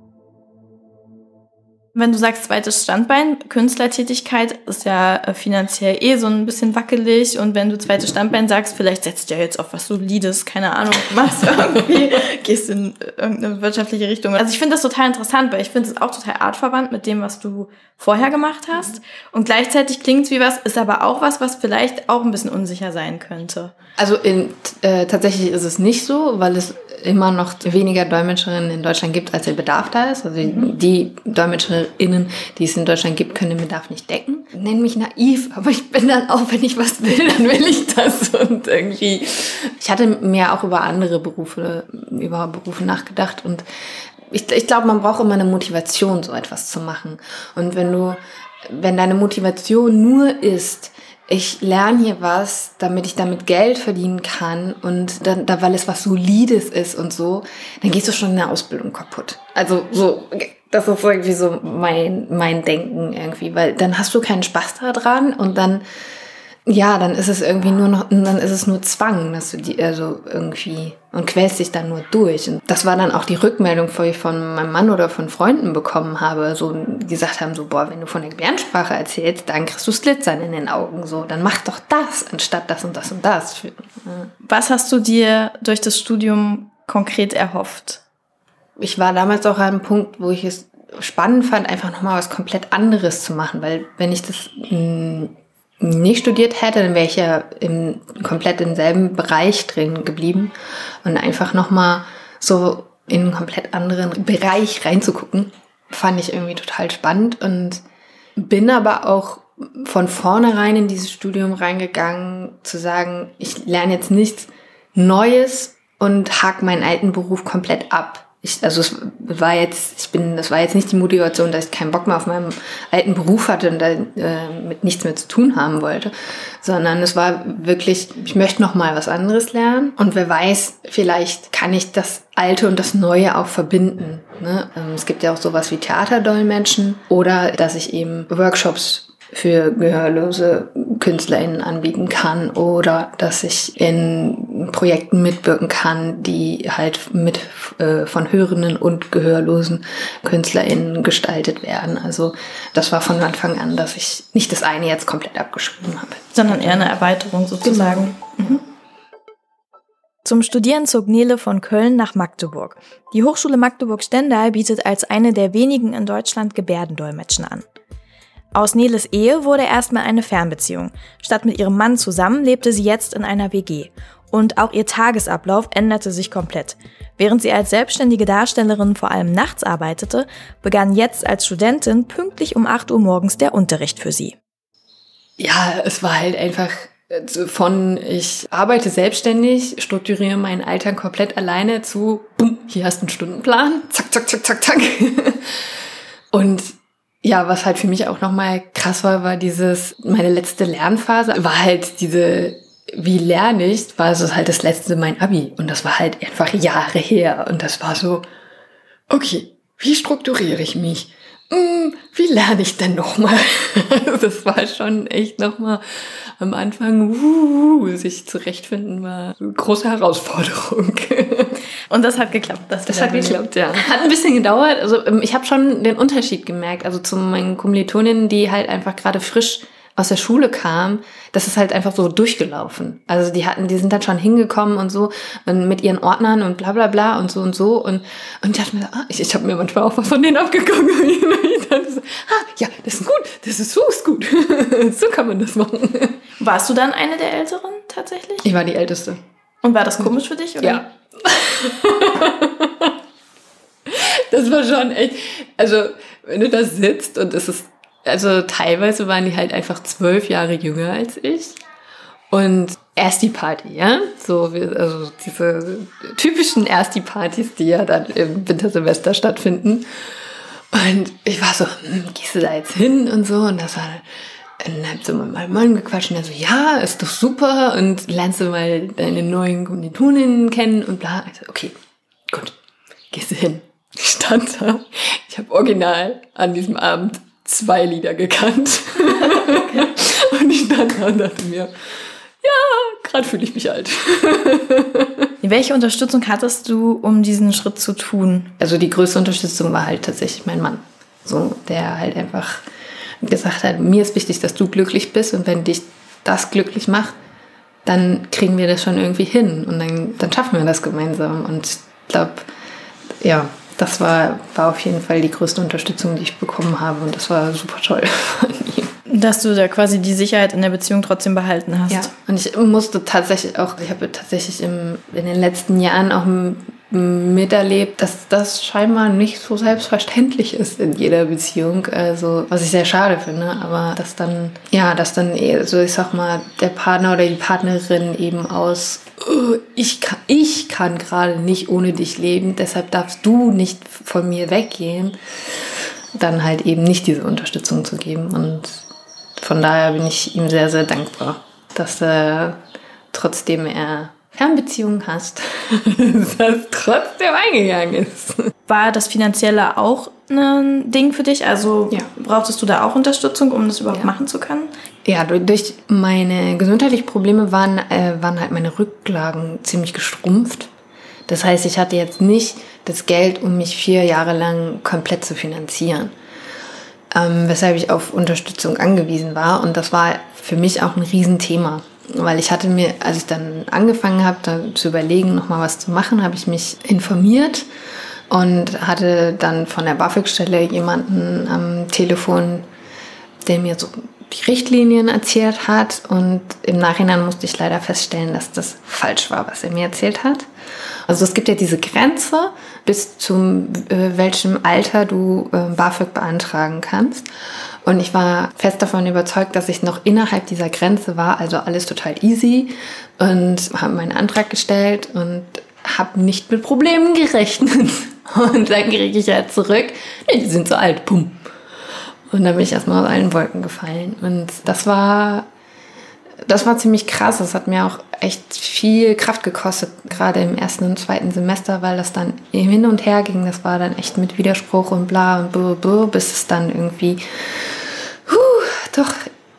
Wenn du sagst zweites Standbein, Künstlertätigkeit ist ja äh, finanziell eh so ein bisschen wackelig und wenn du zweites Standbein sagst, vielleicht setzt ja jetzt auf was Solides, keine Ahnung, <laughs> machst irgendwie, gehst in irgendeine wirtschaftliche Richtung. Also ich finde das total interessant, weil ich finde es auch total artverwandt mit dem, was du vorher gemacht hast und gleichzeitig klingt es wie was, ist aber auch was, was vielleicht auch ein bisschen unsicher sein könnte. Also in, äh, tatsächlich ist es nicht so, weil es immer noch weniger Dolmetscherinnen in Deutschland gibt, als der Bedarf da ist. Also mhm. die DolmetscherInnen, die es in Deutschland gibt, können den Bedarf nicht decken. Nenn mich naiv, aber ich bin dann auch, wenn ich was will, dann will ich das. Und irgendwie, ich hatte mir auch über andere Berufe, über Berufe nachgedacht und ich, ich glaube, man braucht immer eine Motivation, so etwas zu machen. Und wenn du, wenn deine Motivation nur ist, ich lerne hier was, damit ich damit Geld verdienen kann und dann, da, weil es was Solides ist und so, dann gehst du schon in der Ausbildung kaputt. Also so, das ist irgendwie so mein, mein Denken irgendwie, weil dann hast du keinen Spaß daran und dann ja, dann ist es irgendwie nur noch, dann ist es nur Zwang, dass du die, also irgendwie, und quälst dich dann nur durch. Und das war dann auch die Rückmeldung, die ich von meinem Mann oder von Freunden bekommen habe, so, die gesagt haben, so, boah, wenn du von der Gebärdensprache erzählst, dann kriegst du Slitzern in den Augen, so, dann mach doch das, anstatt das und das und das. Was hast du dir durch das Studium konkret erhofft? Ich war damals auch an einem Punkt, wo ich es spannend fand, einfach nochmal was komplett anderes zu machen, weil wenn ich das mh, nicht studiert hätte, dann wäre ich ja im, komplett im selben Bereich drin geblieben. Und einfach nochmal so in einen komplett anderen Bereich reinzugucken, fand ich irgendwie total spannend. Und bin aber auch von vornherein in dieses Studium reingegangen, zu sagen, ich lerne jetzt nichts Neues und hake meinen alten Beruf komplett ab ich, also es war jetzt, ich bin, das war jetzt nicht die Motivation, dass ich keinen Bock mehr auf meinem alten Beruf hatte und da äh, mit nichts mehr zu tun haben wollte, sondern es war wirklich, ich möchte noch mal was anderes lernen und wer weiß, vielleicht kann ich das Alte und das Neue auch verbinden. Ne? Ähm, es gibt ja auch sowas wie Theaterdolmetschen oder dass ich eben Workshops für gehörlose KünstlerInnen anbieten kann oder dass ich in Projekten mitwirken kann, die halt mit äh, von hörenden und gehörlosen KünstlerInnen gestaltet werden. Also das war von Anfang an, dass ich nicht das eine jetzt komplett abgeschrieben habe. Sondern eher eine Erweiterung sozusagen. Genau. Mhm. Zum Studieren zog Nele von Köln nach Magdeburg. Die Hochschule Magdeburg-Stendal bietet als eine der wenigen in Deutschland Gebärdendolmetschen an. Aus Neles Ehe wurde erstmal eine Fernbeziehung. Statt mit ihrem Mann zusammen lebte sie jetzt in einer WG. Und auch ihr Tagesablauf änderte sich komplett. Während sie als selbstständige Darstellerin vor allem nachts arbeitete, begann jetzt als Studentin pünktlich um 8 Uhr morgens der Unterricht für sie. Ja, es war halt einfach äh, von ich arbeite selbstständig, strukturiere meinen Alltag komplett alleine zu, bumm, hier hast du einen Stundenplan, zack, zack, zack, zack, zack. <laughs> Und ja, was halt für mich auch nochmal krass war, war dieses, meine letzte Lernphase war halt diese, wie lerne ich, war es halt das letzte mein Abi. Und das war halt einfach Jahre her. Und das war so, okay, wie strukturiere ich mich? Hm, wie lerne ich denn nochmal? <laughs> das war schon echt nochmal am Anfang, uh, sich zurechtfinden war eine große Herausforderung. <laughs> Und das hat geklappt. Das, das hat geklappt, ja. Hat ein bisschen gedauert. Also ähm, ich habe schon den Unterschied gemerkt. Also zu meinen Kommilitoninnen, die halt einfach gerade frisch aus der Schule kam, das ist halt einfach so durchgelaufen. Also die hatten, die sind dann schon hingekommen und so und mit ihren Ordnern und bla bla bla und so und so und und ich dachte mir, ah, ich, ich habe mir manchmal auch was von denen abgeguckt <laughs> ich dachte so, ah, ja, das ist gut, das ist so ist gut, <laughs> so kann man das machen. Warst du dann eine der Älteren tatsächlich? Ich war die Älteste. Und war das komisch für dich oder? Ja. <laughs> das war schon echt, also wenn du da sitzt und es ist also teilweise waren die halt einfach zwölf Jahre jünger als ich. Und erst die Party, ja? So, also diese typischen erst die Partys, die ja dann im Wintersemester stattfinden. Und ich war so, hm, gehst du da jetzt hin und so? Und das war dann hat so mit meinem Mann gequatscht und er so, ja, ist doch super und lernst du mal deine neuen Kommilitoninnen kennen und bla. Ich so, okay, gut, gehst du hin. Ich stand da, ich habe original an diesem Abend zwei Lieder gekannt. <laughs> und ich stand da und dachte mir, ja, gerade fühle ich mich alt. <laughs> Welche Unterstützung hattest du, um diesen Schritt zu tun? Also die größte Unterstützung war halt tatsächlich mein Mann. So, der halt einfach gesagt hat, mir ist wichtig, dass du glücklich bist und wenn dich das glücklich macht, dann kriegen wir das schon irgendwie hin und dann, dann schaffen wir das gemeinsam. Und ich glaube, ja, das war, war auf jeden Fall die größte Unterstützung, die ich bekommen habe. Und das war super toll von ihm. Dass du da quasi die Sicherheit in der Beziehung trotzdem behalten hast. Ja, und ich musste tatsächlich auch, ich habe tatsächlich im, in den letzten Jahren auch miterlebt, dass das scheinbar nicht so selbstverständlich ist in jeder Beziehung. Also, was ich sehr schade finde, aber dass dann, ja, dass dann, so ich sag mal, der Partner oder die Partnerin eben aus ich kann, ich kann gerade nicht ohne dich leben, deshalb darfst du nicht von mir weggehen, dann halt eben nicht diese Unterstützung zu geben. Und von daher bin ich ihm sehr, sehr dankbar, dass er trotzdem er Fernbeziehungen hast, <laughs> das trotzdem eingegangen ist. War das Finanzielle auch ein Ding für dich? Also ja. brauchtest du da auch Unterstützung, um das überhaupt ja. machen zu können? Ja, durch meine gesundheitlichen Probleme waren, äh, waren halt meine Rücklagen ziemlich gestrumpft. Das heißt, ich hatte jetzt nicht das Geld, um mich vier Jahre lang komplett zu finanzieren. Ähm, weshalb ich auf Unterstützung angewiesen war. Und das war für mich auch ein Riesenthema. Weil ich hatte mir, als ich dann angefangen habe, zu überlegen, nochmal was zu machen, habe ich mich informiert und hatte dann von der BAföG-Stelle jemanden am Telefon, der mir so die Richtlinien erzählt hat und im Nachhinein musste ich leider feststellen, dass das falsch war, was er mir erzählt hat. Also es gibt ja diese Grenze, bis zum äh, welchem Alter du äh, BAföG beantragen kannst. Und ich war fest davon überzeugt, dass ich noch innerhalb dieser Grenze war, also alles total easy und habe meinen Antrag gestellt und habe nicht mit Problemen gerechnet. <laughs> Und dann kriege ich ja zurück, nee, die sind so alt, pum. Und dann bin ich erstmal aus allen Wolken gefallen. Und das war, das war ziemlich krass. Das hat mir auch echt viel Kraft gekostet, gerade im ersten und zweiten Semester, weil das dann hin und her ging. Das war dann echt mit Widerspruch und bla und bla, bla bis es dann irgendwie huh, doch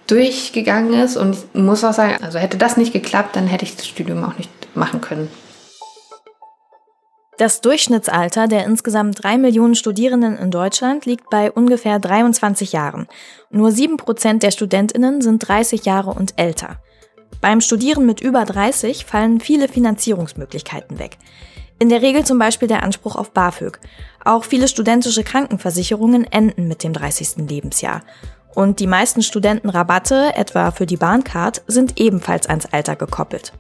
durchgegangen ist. Und ich muss auch sagen, also hätte das nicht geklappt, dann hätte ich das Studium auch nicht machen können. Das Durchschnittsalter der insgesamt drei Millionen Studierenden in Deutschland liegt bei ungefähr 23 Jahren. Nur sieben Prozent der Studentinnen sind 30 Jahre und älter. Beim Studieren mit über 30 fallen viele Finanzierungsmöglichkeiten weg. In der Regel zum Beispiel der Anspruch auf BAföG. Auch viele studentische Krankenversicherungen enden mit dem 30. Lebensjahr. Und die meisten Studentenrabatte, etwa für die Bahncard, sind ebenfalls ans Alter gekoppelt.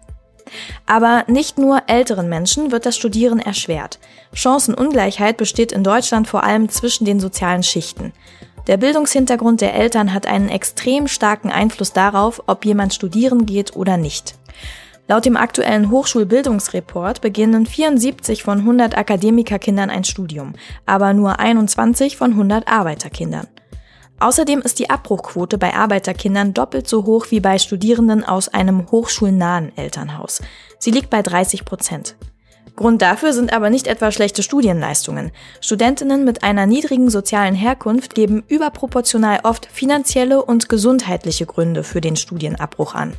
Aber nicht nur älteren Menschen wird das Studieren erschwert. Chancenungleichheit besteht in Deutschland vor allem zwischen den sozialen Schichten. Der Bildungshintergrund der Eltern hat einen extrem starken Einfluss darauf, ob jemand studieren geht oder nicht. Laut dem aktuellen Hochschulbildungsreport beginnen 74 von 100 Akademikerkindern ein Studium, aber nur 21 von 100 Arbeiterkindern. Außerdem ist die Abbruchquote bei Arbeiterkindern doppelt so hoch wie bei Studierenden aus einem hochschulnahen Elternhaus. Sie liegt bei 30 Prozent. Grund dafür sind aber nicht etwa schlechte Studienleistungen. Studentinnen mit einer niedrigen sozialen Herkunft geben überproportional oft finanzielle und gesundheitliche Gründe für den Studienabbruch an.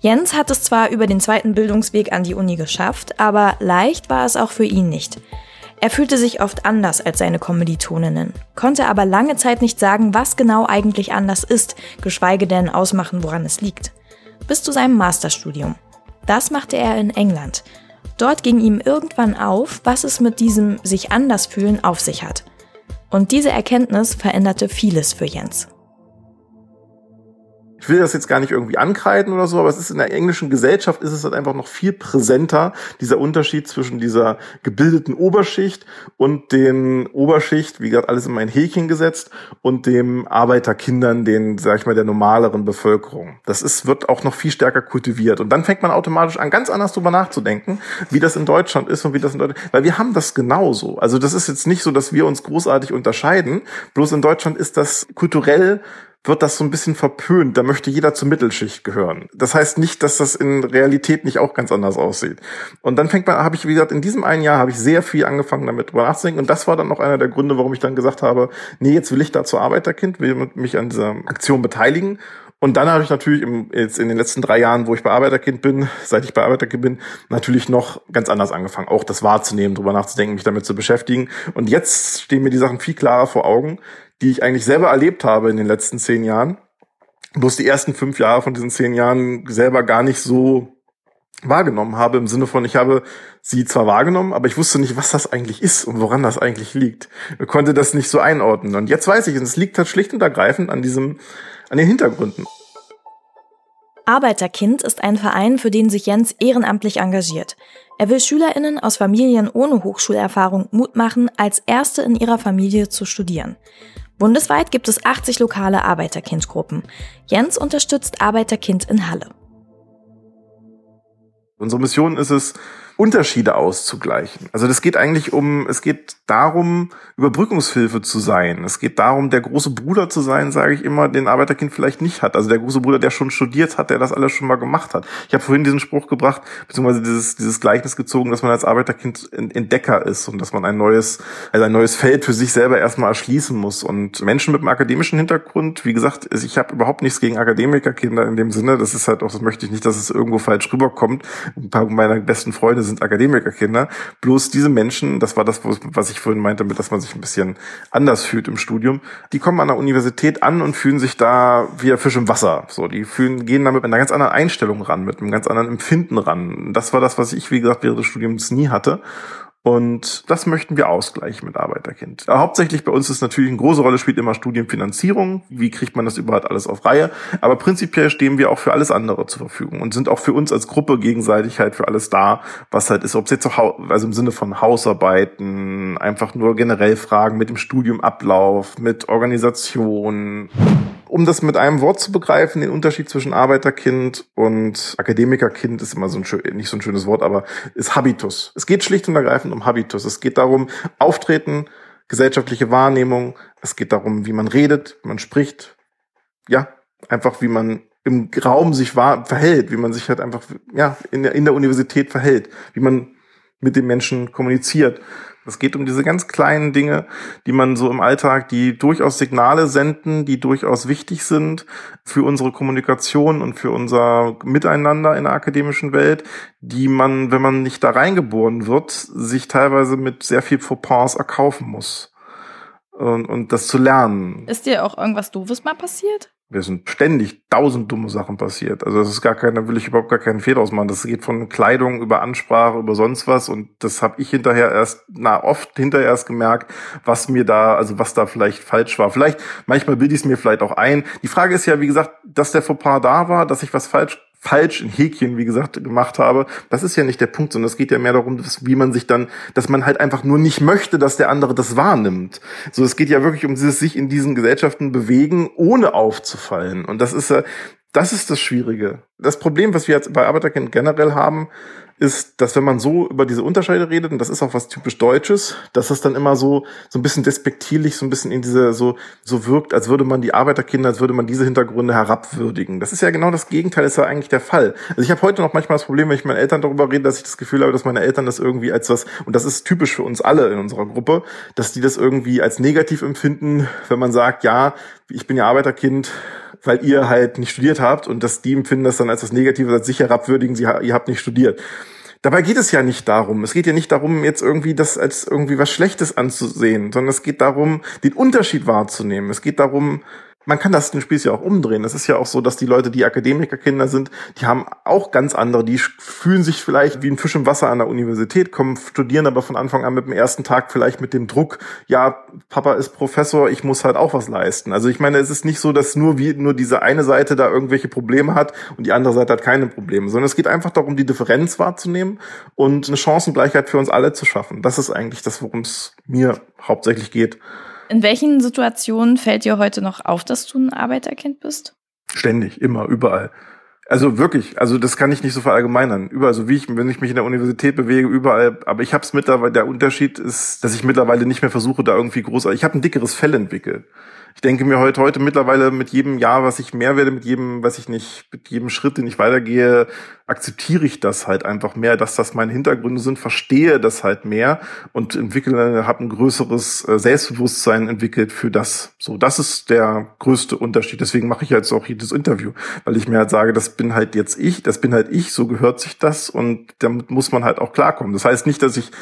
Jens hat es zwar über den zweiten Bildungsweg an die Uni geschafft, aber leicht war es auch für ihn nicht. Er fühlte sich oft anders als seine Kommilitoninnen, konnte aber lange Zeit nicht sagen, was genau eigentlich anders ist, geschweige denn ausmachen, woran es liegt. Bis zu seinem Masterstudium. Das machte er in England. Dort ging ihm irgendwann auf, was es mit diesem sich anders fühlen auf sich hat. Und diese Erkenntnis veränderte vieles für Jens ich will das jetzt gar nicht irgendwie ankreiden oder so, aber es ist in der englischen Gesellschaft ist es halt einfach noch viel präsenter, dieser Unterschied zwischen dieser gebildeten Oberschicht und den Oberschicht, wie gesagt, alles in mein Häkchen gesetzt, und dem Arbeiterkindern, den, sag ich mal, der normaleren Bevölkerung. Das ist, wird auch noch viel stärker kultiviert. Und dann fängt man automatisch an, ganz anders drüber nachzudenken, wie das in Deutschland ist und wie das in Deutschland, weil wir haben das genauso. Also das ist jetzt nicht so, dass wir uns großartig unterscheiden, bloß in Deutschland ist das kulturell wird das so ein bisschen verpönt. Da möchte jeder zur Mittelschicht gehören. Das heißt nicht, dass das in Realität nicht auch ganz anders aussieht. Und dann fängt man, habe ich, wie gesagt, in diesem einen Jahr habe ich sehr viel angefangen, damit drüber nachzudenken. Und das war dann noch einer der Gründe, warum ich dann gesagt habe, nee, jetzt will ich da zur Arbeiterkind, will mich an dieser Aktion beteiligen. Und dann habe ich natürlich im, jetzt in den letzten drei Jahren, wo ich bei Arbeiterkind bin, seit ich bei Arbeiterkind bin, natürlich noch ganz anders angefangen, auch das wahrzunehmen, drüber nachzudenken, mich damit zu beschäftigen. Und jetzt stehen mir die Sachen viel klarer vor Augen die ich eigentlich selber erlebt habe in den letzten zehn Jahren. Bloß die ersten fünf Jahre von diesen zehn Jahren selber gar nicht so wahrgenommen habe, im Sinne von, ich habe sie zwar wahrgenommen, aber ich wusste nicht, was das eigentlich ist und woran das eigentlich liegt. Ich konnte das nicht so einordnen. Und jetzt weiß ich, es liegt halt schlicht und ergreifend an diesem, an den Hintergründen. Arbeiterkind ist ein Verein, für den sich Jens ehrenamtlich engagiert. Er will SchülerInnen aus Familien ohne Hochschulerfahrung Mut machen, als Erste in ihrer Familie zu studieren. Bundesweit gibt es 80 lokale Arbeiterkindgruppen. Jens unterstützt Arbeiterkind in Halle. Unsere Mission ist es, Unterschiede auszugleichen. Also das geht eigentlich um, es geht darum, Überbrückungshilfe zu sein. Es geht darum, der große Bruder zu sein, sage ich immer, den Arbeiterkind vielleicht nicht hat. Also der große Bruder, der schon studiert hat, der das alles schon mal gemacht hat. Ich habe vorhin diesen Spruch gebracht, beziehungsweise dieses, dieses Gleichnis gezogen, dass man als Arbeiterkind Entdecker ist und dass man ein neues, also ein neues Feld für sich selber erstmal erschließen muss. Und Menschen mit einem akademischen Hintergrund, wie gesagt, ich habe überhaupt nichts gegen Akademikerkinder in dem Sinne. Das ist halt auch, das möchte ich nicht, dass es irgendwo falsch rüberkommt. Ein paar meiner besten Freunde sind Akademikerkinder. Bloß diese Menschen, das war das, was ich vorhin meinte, dass man sich ein bisschen anders fühlt im Studium, die kommen an der Universität an und fühlen sich da wie Fisch im Wasser. So, die fühlen, gehen damit mit einer ganz anderen Einstellung ran, mit einem ganz anderen Empfinden ran. Das war das, was ich, wie gesagt, während des Studiums nie hatte. Und das möchten wir ausgleichen mit Arbeiterkind. Hauptsächlich bei uns ist natürlich eine große Rolle spielt immer Studienfinanzierung. Wie kriegt man das überhaupt alles auf Reihe? Aber prinzipiell stehen wir auch für alles andere zur Verfügung und sind auch für uns als Gruppe gegenseitig halt für alles da, was halt ist. Ob es jetzt auch, also im Sinne von Hausarbeiten, einfach nur generell Fragen mit dem Studiumablauf, mit Organisation um das mit einem Wort zu begreifen, den Unterschied zwischen Arbeiterkind und Akademikerkind ist immer so ein schön, nicht so ein schönes Wort, aber ist Habitus. Es geht schlicht und ergreifend um Habitus. Es geht darum, Auftreten, gesellschaftliche Wahrnehmung. Es geht darum, wie man redet, wie man spricht. Ja, einfach wie man im Raum sich wahr, verhält, wie man sich halt einfach, ja, in der, in der Universität verhält, wie man mit den Menschen kommuniziert. Es geht um diese ganz kleinen Dinge, die man so im Alltag, die durchaus Signale senden, die durchaus wichtig sind für unsere Kommunikation und für unser Miteinander in der akademischen Welt, die man, wenn man nicht da reingeboren wird, sich teilweise mit sehr viel Fauxpas erkaufen muss. Und, und das zu lernen. Ist dir auch irgendwas Doofes mal passiert? Wir sind ständig tausend dumme Sachen passiert. Also das ist gar keine, will ich überhaupt gar keinen Fehler ausmachen. Das geht von Kleidung über Ansprache, über sonst was. Und das habe ich hinterher erst, na, oft hinterher erst gemerkt, was mir da, also was da vielleicht falsch war. Vielleicht, manchmal bilde ich es mir vielleicht auch ein. Die Frage ist ja, wie gesagt, dass der Fauxpas da war, dass ich was falsch falsch in Häkchen, wie gesagt, gemacht habe. Das ist ja nicht der Punkt, sondern es geht ja mehr darum, dass, wie man sich dann, dass man halt einfach nur nicht möchte, dass der andere das wahrnimmt. So, es geht ja wirklich um dieses sich in diesen Gesellschaften bewegen, ohne aufzufallen. Und das ist ja, das ist das Schwierige. Das Problem, was wir jetzt bei Arbeiterkind generell haben, ist, dass wenn man so über diese Unterschiede redet, und das ist auch was typisch Deutsches, dass das dann immer so, so ein bisschen despektierlich, so ein bisschen in diese, so, so wirkt, als würde man die Arbeiterkinder, als würde man diese Hintergründe herabwürdigen. Das ist ja genau das Gegenteil, ist ja eigentlich der Fall. Also ich habe heute noch manchmal das Problem, wenn ich mit meinen Eltern darüber rede, dass ich das Gefühl habe, dass meine Eltern das irgendwie als was, und das ist typisch für uns alle in unserer Gruppe, dass die das irgendwie als negativ empfinden, wenn man sagt, ja, ich bin ja Arbeiterkind, weil ihr halt nicht studiert habt und dass die empfinden das dann als was Negatives, als sicher herabwürdigen, sie, ihr habt nicht studiert. Dabei geht es ja nicht darum. Es geht ja nicht darum, jetzt irgendwie das als irgendwie was Schlechtes anzusehen, sondern es geht darum, den Unterschied wahrzunehmen. Es geht darum, man kann das den Spieß ja auch umdrehen. Es ist ja auch so, dass die Leute, die Akademikerkinder sind, die haben auch ganz andere, die fühlen sich vielleicht wie ein Fisch im Wasser an der Universität, kommen, studieren aber von Anfang an mit dem ersten Tag vielleicht mit dem Druck, ja, Papa ist Professor, ich muss halt auch was leisten. Also ich meine, es ist nicht so, dass nur wie, nur diese eine Seite da irgendwelche Probleme hat und die andere Seite hat keine Probleme, sondern es geht einfach darum, die Differenz wahrzunehmen und eine Chancengleichheit für uns alle zu schaffen. Das ist eigentlich das, worum es mir hauptsächlich geht. In welchen Situationen fällt dir heute noch auf, dass du ein Arbeiterkind bist? Ständig, immer, überall. Also wirklich, also das kann ich nicht so verallgemeinern. Überall, so wie ich, wenn ich mich in der Universität bewege, überall. Aber ich habe es mittlerweile, der Unterschied ist, dass ich mittlerweile nicht mehr versuche, da irgendwie groß. Ich habe ein dickeres Fell entwickelt ich denke mir heute, heute mittlerweile mit jedem Jahr, was ich mehr werde, mit jedem, was ich nicht, mit jedem Schritt, den ich weitergehe, akzeptiere ich das halt einfach mehr, dass das meine Hintergründe sind, verstehe das halt mehr und entwickle, habe ein größeres äh, Selbstbewusstsein entwickelt für das. So, das ist der größte Unterschied. Deswegen mache ich jetzt auch das Interview, weil ich mir halt sage, das bin halt jetzt ich, das bin halt ich, so gehört sich das und damit muss man halt auch klarkommen. Das heißt nicht, dass ich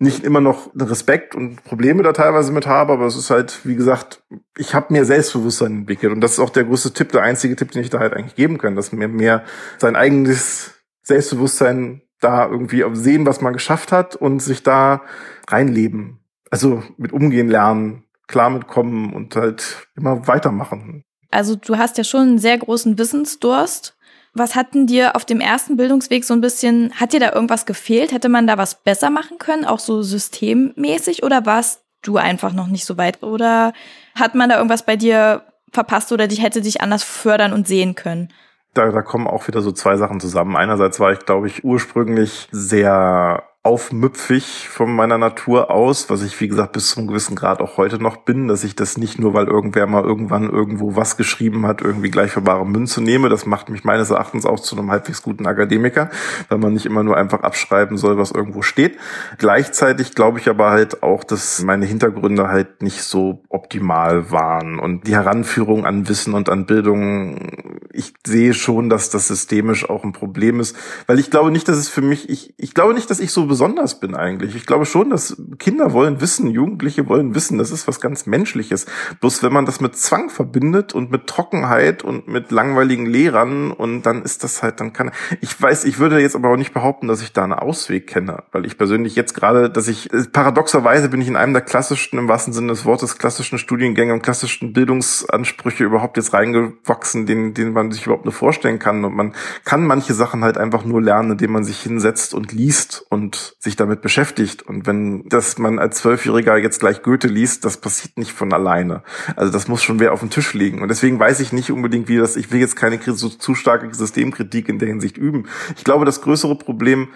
nicht immer noch Respekt und Probleme da teilweise mit habe, aber es ist halt, wie gesagt, ich habe mehr Selbstbewusstsein entwickelt und das ist auch der größte Tipp, der einzige Tipp, den ich da halt eigentlich geben kann, dass mir mehr sein eigenes Selbstbewusstsein da irgendwie sehen, was man geschafft hat und sich da reinleben. Also mit umgehen lernen, klar mitkommen und halt immer weitermachen. Also du hast ja schon einen sehr großen Wissensdurst was hat denn dir auf dem ersten Bildungsweg so ein bisschen, hat dir da irgendwas gefehlt? Hätte man da was besser machen können, auch so systemmäßig? Oder warst du einfach noch nicht so weit? Oder hat man da irgendwas bei dir verpasst oder dich hätte dich anders fördern und sehen können? Da, da kommen auch wieder so zwei Sachen zusammen. Einerseits war ich, glaube ich, ursprünglich sehr aufmüpfig von meiner Natur aus, was ich wie gesagt bis zum gewissen Grad auch heute noch bin, dass ich das nicht nur, weil irgendwer mal irgendwann irgendwo was geschrieben hat, irgendwie gleich für bare Münze nehme. Das macht mich meines Erachtens auch zu einem halbwegs guten Akademiker, weil man nicht immer nur einfach abschreiben soll, was irgendwo steht. Gleichzeitig glaube ich aber halt auch, dass meine Hintergründe halt nicht so optimal waren und die Heranführung an Wissen und an Bildung, ich sehe schon, dass das systemisch auch ein Problem ist, weil ich glaube nicht, dass es für mich, ich, ich glaube nicht, dass ich so besonders bin eigentlich. Ich glaube schon, dass Kinder wollen wissen, Jugendliche wollen wissen, das ist was ganz Menschliches. Bloß wenn man das mit Zwang verbindet und mit Trockenheit und mit langweiligen Lehrern und dann ist das halt, dann kann, ich weiß, ich würde jetzt aber auch nicht behaupten, dass ich da einen Ausweg kenne, weil ich persönlich jetzt gerade, dass ich, paradoxerweise bin ich in einem der klassischsten, im wahrsten Sinne des Wortes, klassischen Studiengänge und klassischen Bildungsansprüche überhaupt jetzt reingewachsen, den, den man sich überhaupt nur vorstellen kann und man kann manche Sachen halt einfach nur lernen, indem man sich hinsetzt und liest und sich damit beschäftigt. Und wenn das man als Zwölfjähriger jetzt gleich Goethe liest, das passiert nicht von alleine. Also das muss schon wer auf dem Tisch liegen. Und deswegen weiß ich nicht unbedingt, wie das, ich will jetzt keine so zu starke Systemkritik in der Hinsicht üben. Ich glaube, das größere Problem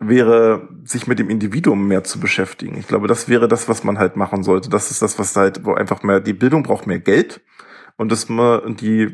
wäre, sich mit dem Individuum mehr zu beschäftigen. Ich glaube, das wäre das, was man halt machen sollte. Das ist das, was halt, wo einfach mehr, die Bildung braucht mehr Geld und das die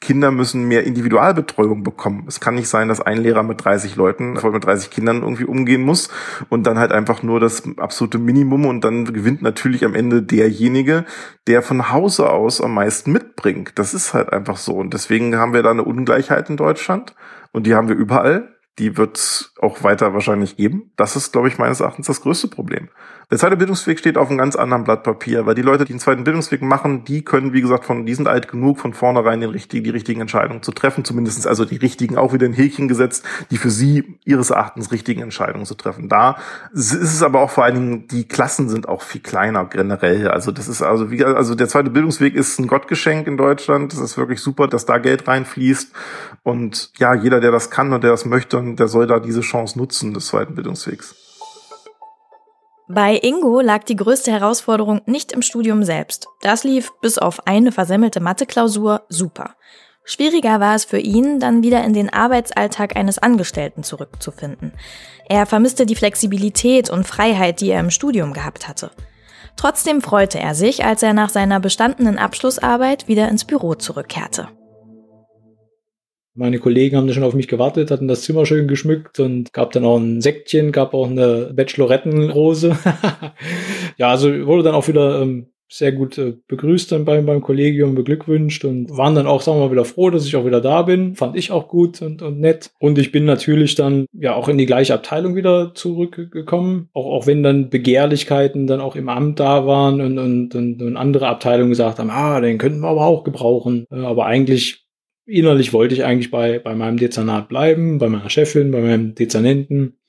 Kinder müssen mehr Individualbetreuung bekommen. Es kann nicht sein, dass ein Lehrer mit 30 Leuten, voll mit 30 Kindern irgendwie umgehen muss und dann halt einfach nur das absolute Minimum und dann gewinnt natürlich am Ende derjenige, der von Hause aus am meisten mitbringt. Das ist halt einfach so und deswegen haben wir da eine Ungleichheit in Deutschland und die haben wir überall. Die wird auch weiter wahrscheinlich geben. Das ist, glaube ich, meines Erachtens das größte Problem. Der zweite Bildungsweg steht auf einem ganz anderen Blatt Papier, weil die Leute, die den zweiten Bildungsweg machen, die können, wie gesagt, von, die sind alt genug, von vornherein den richtigen, die richtigen Entscheidungen zu treffen, zumindestens also die richtigen, auch wieder in Häkchen gesetzt, die für sie ihres Erachtens richtigen Entscheidungen zu treffen. Da ist es aber auch vor allen Dingen, die Klassen sind auch viel kleiner generell. Also das ist also, wie, also der zweite Bildungsweg ist ein Gottgeschenk in Deutschland. Das ist wirklich super, dass da Geld reinfließt. Und ja, jeder, der das kann und der das möchte, der soll da diese Chance nutzen des zweiten Bildungswegs. Bei Ingo lag die größte Herausforderung nicht im Studium selbst. Das lief bis auf eine versemmelte Matheklausur super. Schwieriger war es für ihn, dann wieder in den Arbeitsalltag eines Angestellten zurückzufinden. Er vermisste die Flexibilität und Freiheit, die er im Studium gehabt hatte. Trotzdem freute er sich, als er nach seiner bestandenen Abschlussarbeit wieder ins Büro zurückkehrte. Meine Kollegen haben da schon auf mich gewartet, hatten das Zimmer schön geschmückt und gab dann auch ein Säckchen, gab auch eine Bachelorettenrose. <laughs> ja, also wurde dann auch wieder ähm, sehr gut äh, begrüßt dann beim, beim Kollegium, beglückwünscht und waren dann auch, sagen wir mal, wieder froh, dass ich auch wieder da bin. Fand ich auch gut und, und nett. Und ich bin natürlich dann ja auch in die gleiche Abteilung wieder zurückgekommen. Auch, auch wenn dann Begehrlichkeiten dann auch im Amt da waren und, und, und, und andere Abteilungen gesagt haben, ah, den könnten wir aber auch gebrauchen. Äh, aber eigentlich innerlich wollte ich eigentlich bei, bei meinem Dezernat bleiben, bei meiner Chefin, bei meinem Dezernenten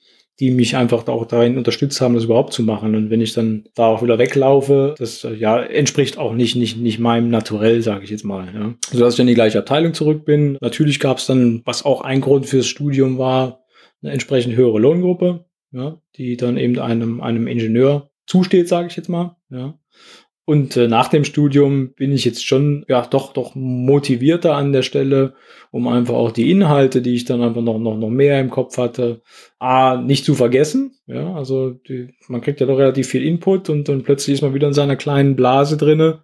die mich einfach auch darin unterstützt haben, das überhaupt zu machen. Und wenn ich dann da auch wieder weglaufe, das ja entspricht auch nicht, nicht, nicht meinem Naturell, sage ich jetzt mal. Ja. So dass ich in die gleiche Abteilung zurück bin. Natürlich gab es dann, was auch ein Grund fürs Studium war, eine entsprechend höhere Lohngruppe, ja, die dann eben einem, einem Ingenieur zusteht, sage ich jetzt mal. Ja. Und äh, nach dem Studium bin ich jetzt schon ja doch doch motivierter an der Stelle, um einfach auch die Inhalte, die ich dann einfach noch noch noch mehr im Kopf hatte, a nicht zu vergessen. Ja, also die, man kriegt ja doch relativ viel Input und dann plötzlich ist man wieder in seiner kleinen Blase drinne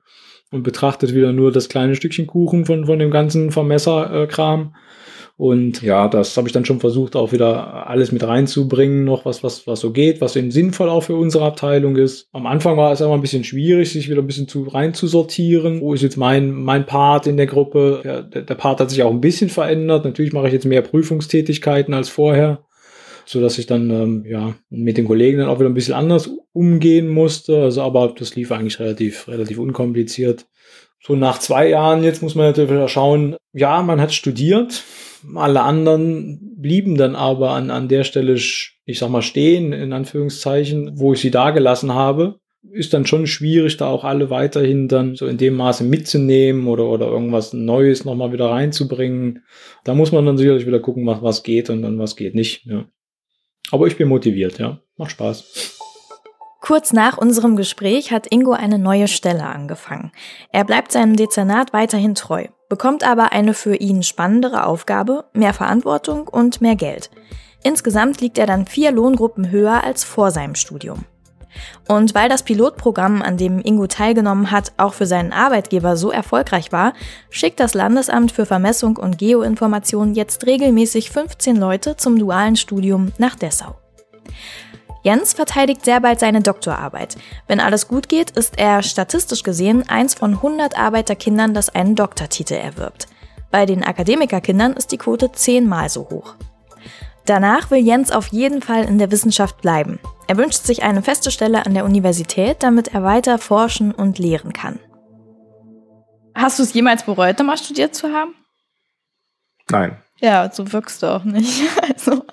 und betrachtet wieder nur das kleine Stückchen Kuchen von von dem ganzen Vermesserkram. Äh, und ja, das habe ich dann schon versucht, auch wieder alles mit reinzubringen, noch was, was, was so geht, was eben sinnvoll auch für unsere Abteilung ist. Am Anfang war es immer ein bisschen schwierig, sich wieder ein bisschen zu reinzusortieren. Wo ist jetzt mein, mein Part in der Gruppe? Ja, der, der Part hat sich auch ein bisschen verändert. Natürlich mache ich jetzt mehr Prüfungstätigkeiten als vorher so dass ich dann ähm, ja mit den Kollegen dann auch wieder ein bisschen anders umgehen musste. Also aber das lief eigentlich relativ relativ unkompliziert. So nach zwei Jahren jetzt muss man natürlich wieder schauen. Ja, man hat studiert, alle anderen blieben dann aber an, an der Stelle, ich sag mal, stehen, in Anführungszeichen, wo ich sie da gelassen habe. Ist dann schon schwierig, da auch alle weiterhin dann so in dem Maße mitzunehmen oder, oder irgendwas Neues nochmal wieder reinzubringen. Da muss man dann sicherlich wieder gucken, was, was geht und dann was geht nicht. Ja. Aber ich bin motiviert, ja. Macht Spaß. Kurz nach unserem Gespräch hat Ingo eine neue Stelle angefangen. Er bleibt seinem Dezernat weiterhin treu, bekommt aber eine für ihn spannendere Aufgabe, mehr Verantwortung und mehr Geld. Insgesamt liegt er dann vier Lohngruppen höher als vor seinem Studium. Und weil das Pilotprogramm, an dem Ingo teilgenommen hat, auch für seinen Arbeitgeber so erfolgreich war, schickt das Landesamt für Vermessung und Geoinformation jetzt regelmäßig 15 Leute zum dualen Studium nach Dessau. Jens verteidigt sehr bald seine Doktorarbeit. Wenn alles gut geht, ist er statistisch gesehen eins von 100 Arbeiterkindern, das einen Doktortitel erwirbt. Bei den Akademikerkindern ist die Quote zehnmal so hoch. Danach will Jens auf jeden Fall in der Wissenschaft bleiben. Er wünscht sich eine feste Stelle an der Universität, damit er weiter forschen und lehren kann. Hast du es jemals bereut, nochmal studiert zu haben? Nein. Ja, so wirkst du auch nicht. <laughs> Also.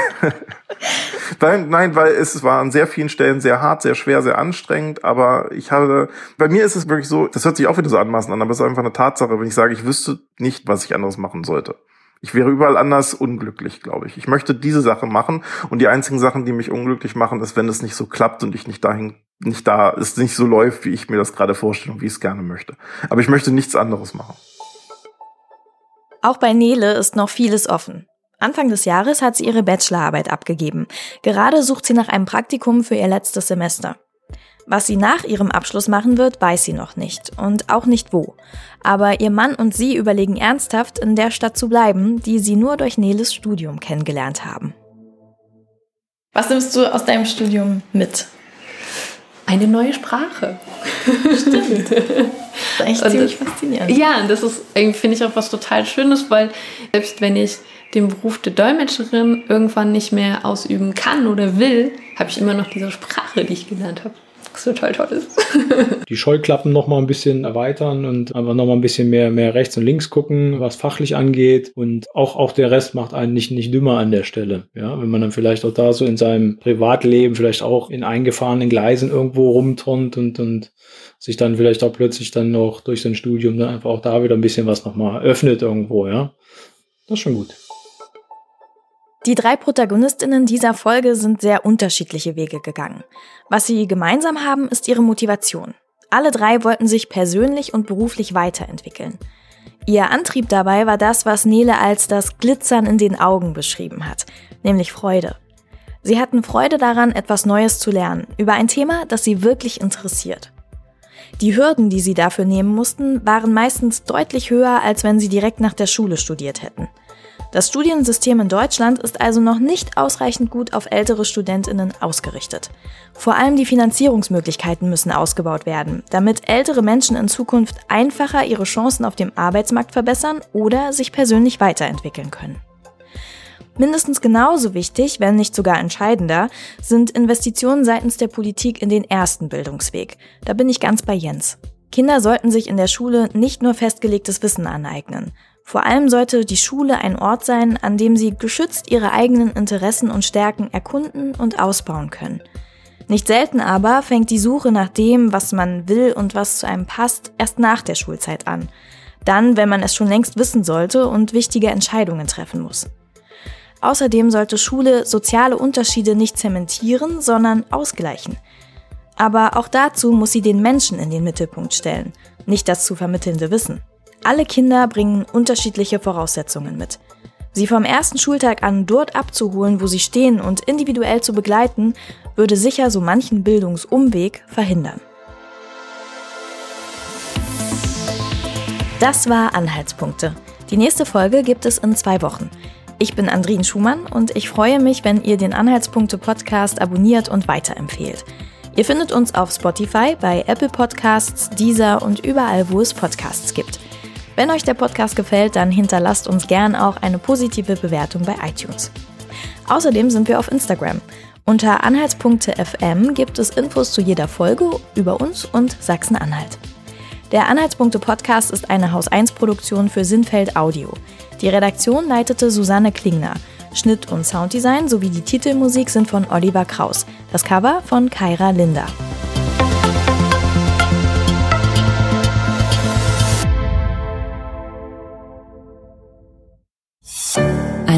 <laughs> nein, nein, weil es war an sehr vielen Stellen sehr hart, sehr schwer, sehr anstrengend, aber ich habe, bei mir ist es wirklich so, das hört sich auch wieder so anmaßend an, aber es ist einfach eine Tatsache, wenn ich sage, ich wüsste nicht, was ich anderes machen sollte. Ich wäre überall anders unglücklich, glaube ich. Ich möchte diese Sache machen und die einzigen Sachen, die mich unglücklich machen, ist, wenn es nicht so klappt und ich nicht dahin, nicht da, es nicht so läuft, wie ich mir das gerade vorstelle und wie ich es gerne möchte. Aber ich möchte nichts anderes machen. Auch bei Nele ist noch vieles offen. Anfang des Jahres hat sie ihre Bachelorarbeit abgegeben. Gerade sucht sie nach einem Praktikum für ihr letztes Semester. Was sie nach ihrem Abschluss machen wird, weiß sie noch nicht und auch nicht wo. Aber ihr Mann und sie überlegen ernsthaft, in der Stadt zu bleiben, die sie nur durch Neles Studium kennengelernt haben. Was nimmst du aus deinem Studium mit? Eine neue Sprache. Stimmt. <laughs> Das ist echt ziemlich faszinierend. Ja, das ist, finde ich, auch was total Schönes, weil selbst wenn ich den Beruf der Dolmetscherin irgendwann nicht mehr ausüben kann oder will, habe ich immer noch diese Sprache, die ich gelernt habe. Was total toll ist. <laughs> die Scheuklappen noch mal ein bisschen erweitern und einfach noch mal ein bisschen mehr, mehr rechts und links gucken, was fachlich angeht. Und auch, auch der Rest macht einen nicht, nicht dümmer an der Stelle. Ja, wenn man dann vielleicht auch da so in seinem Privatleben vielleicht auch in eingefahrenen Gleisen irgendwo rumturnt und, und sich dann vielleicht auch plötzlich dann noch durch sein Studium dann einfach auch da wieder ein bisschen was noch mal öffnet irgendwo, ja. Das ist schon gut. Die drei Protagonistinnen dieser Folge sind sehr unterschiedliche Wege gegangen. Was sie gemeinsam haben, ist ihre Motivation. Alle drei wollten sich persönlich und beruflich weiterentwickeln. Ihr Antrieb dabei war das, was Nele als das Glitzern in den Augen beschrieben hat, nämlich Freude. Sie hatten Freude daran, etwas Neues zu lernen, über ein Thema, das sie wirklich interessiert. Die Hürden, die sie dafür nehmen mussten, waren meistens deutlich höher, als wenn sie direkt nach der Schule studiert hätten. Das Studiensystem in Deutschland ist also noch nicht ausreichend gut auf ältere Studentinnen ausgerichtet. Vor allem die Finanzierungsmöglichkeiten müssen ausgebaut werden, damit ältere Menschen in Zukunft einfacher ihre Chancen auf dem Arbeitsmarkt verbessern oder sich persönlich weiterentwickeln können. Mindestens genauso wichtig, wenn nicht sogar entscheidender, sind Investitionen seitens der Politik in den ersten Bildungsweg. Da bin ich ganz bei Jens. Kinder sollten sich in der Schule nicht nur festgelegtes Wissen aneignen. Vor allem sollte die Schule ein Ort sein, an dem sie geschützt ihre eigenen Interessen und Stärken erkunden und ausbauen können. Nicht selten aber fängt die Suche nach dem, was man will und was zu einem passt, erst nach der Schulzeit an. Dann, wenn man es schon längst wissen sollte und wichtige Entscheidungen treffen muss. Außerdem sollte Schule soziale Unterschiede nicht zementieren, sondern ausgleichen. Aber auch dazu muss sie den Menschen in den Mittelpunkt stellen, nicht das zu vermittelnde Wissen. Alle Kinder bringen unterschiedliche Voraussetzungen mit. Sie vom ersten Schultag an dort abzuholen, wo sie stehen und individuell zu begleiten, würde sicher so manchen Bildungsumweg verhindern. Das war Anhaltspunkte. Die nächste Folge gibt es in zwei Wochen. Ich bin Andrin Schumann und ich freue mich, wenn ihr den Anhaltspunkte Podcast abonniert und weiterempfehlt. Ihr findet uns auf Spotify, bei Apple Podcasts, Deezer und überall, wo es Podcasts gibt. Wenn euch der Podcast gefällt, dann hinterlasst uns gern auch eine positive Bewertung bei iTunes. Außerdem sind wir auf Instagram. Unter Anhaltspunkte.fm gibt es Infos zu jeder Folge über uns und Sachsen-Anhalt. Der Anhaltspunkte Podcast ist eine Haus 1 Produktion für Sinnfeld Audio. Die Redaktion leitete Susanne Klingner. Schnitt und Sounddesign sowie die Titelmusik sind von Oliver Kraus. Das Cover von Kaira Linder.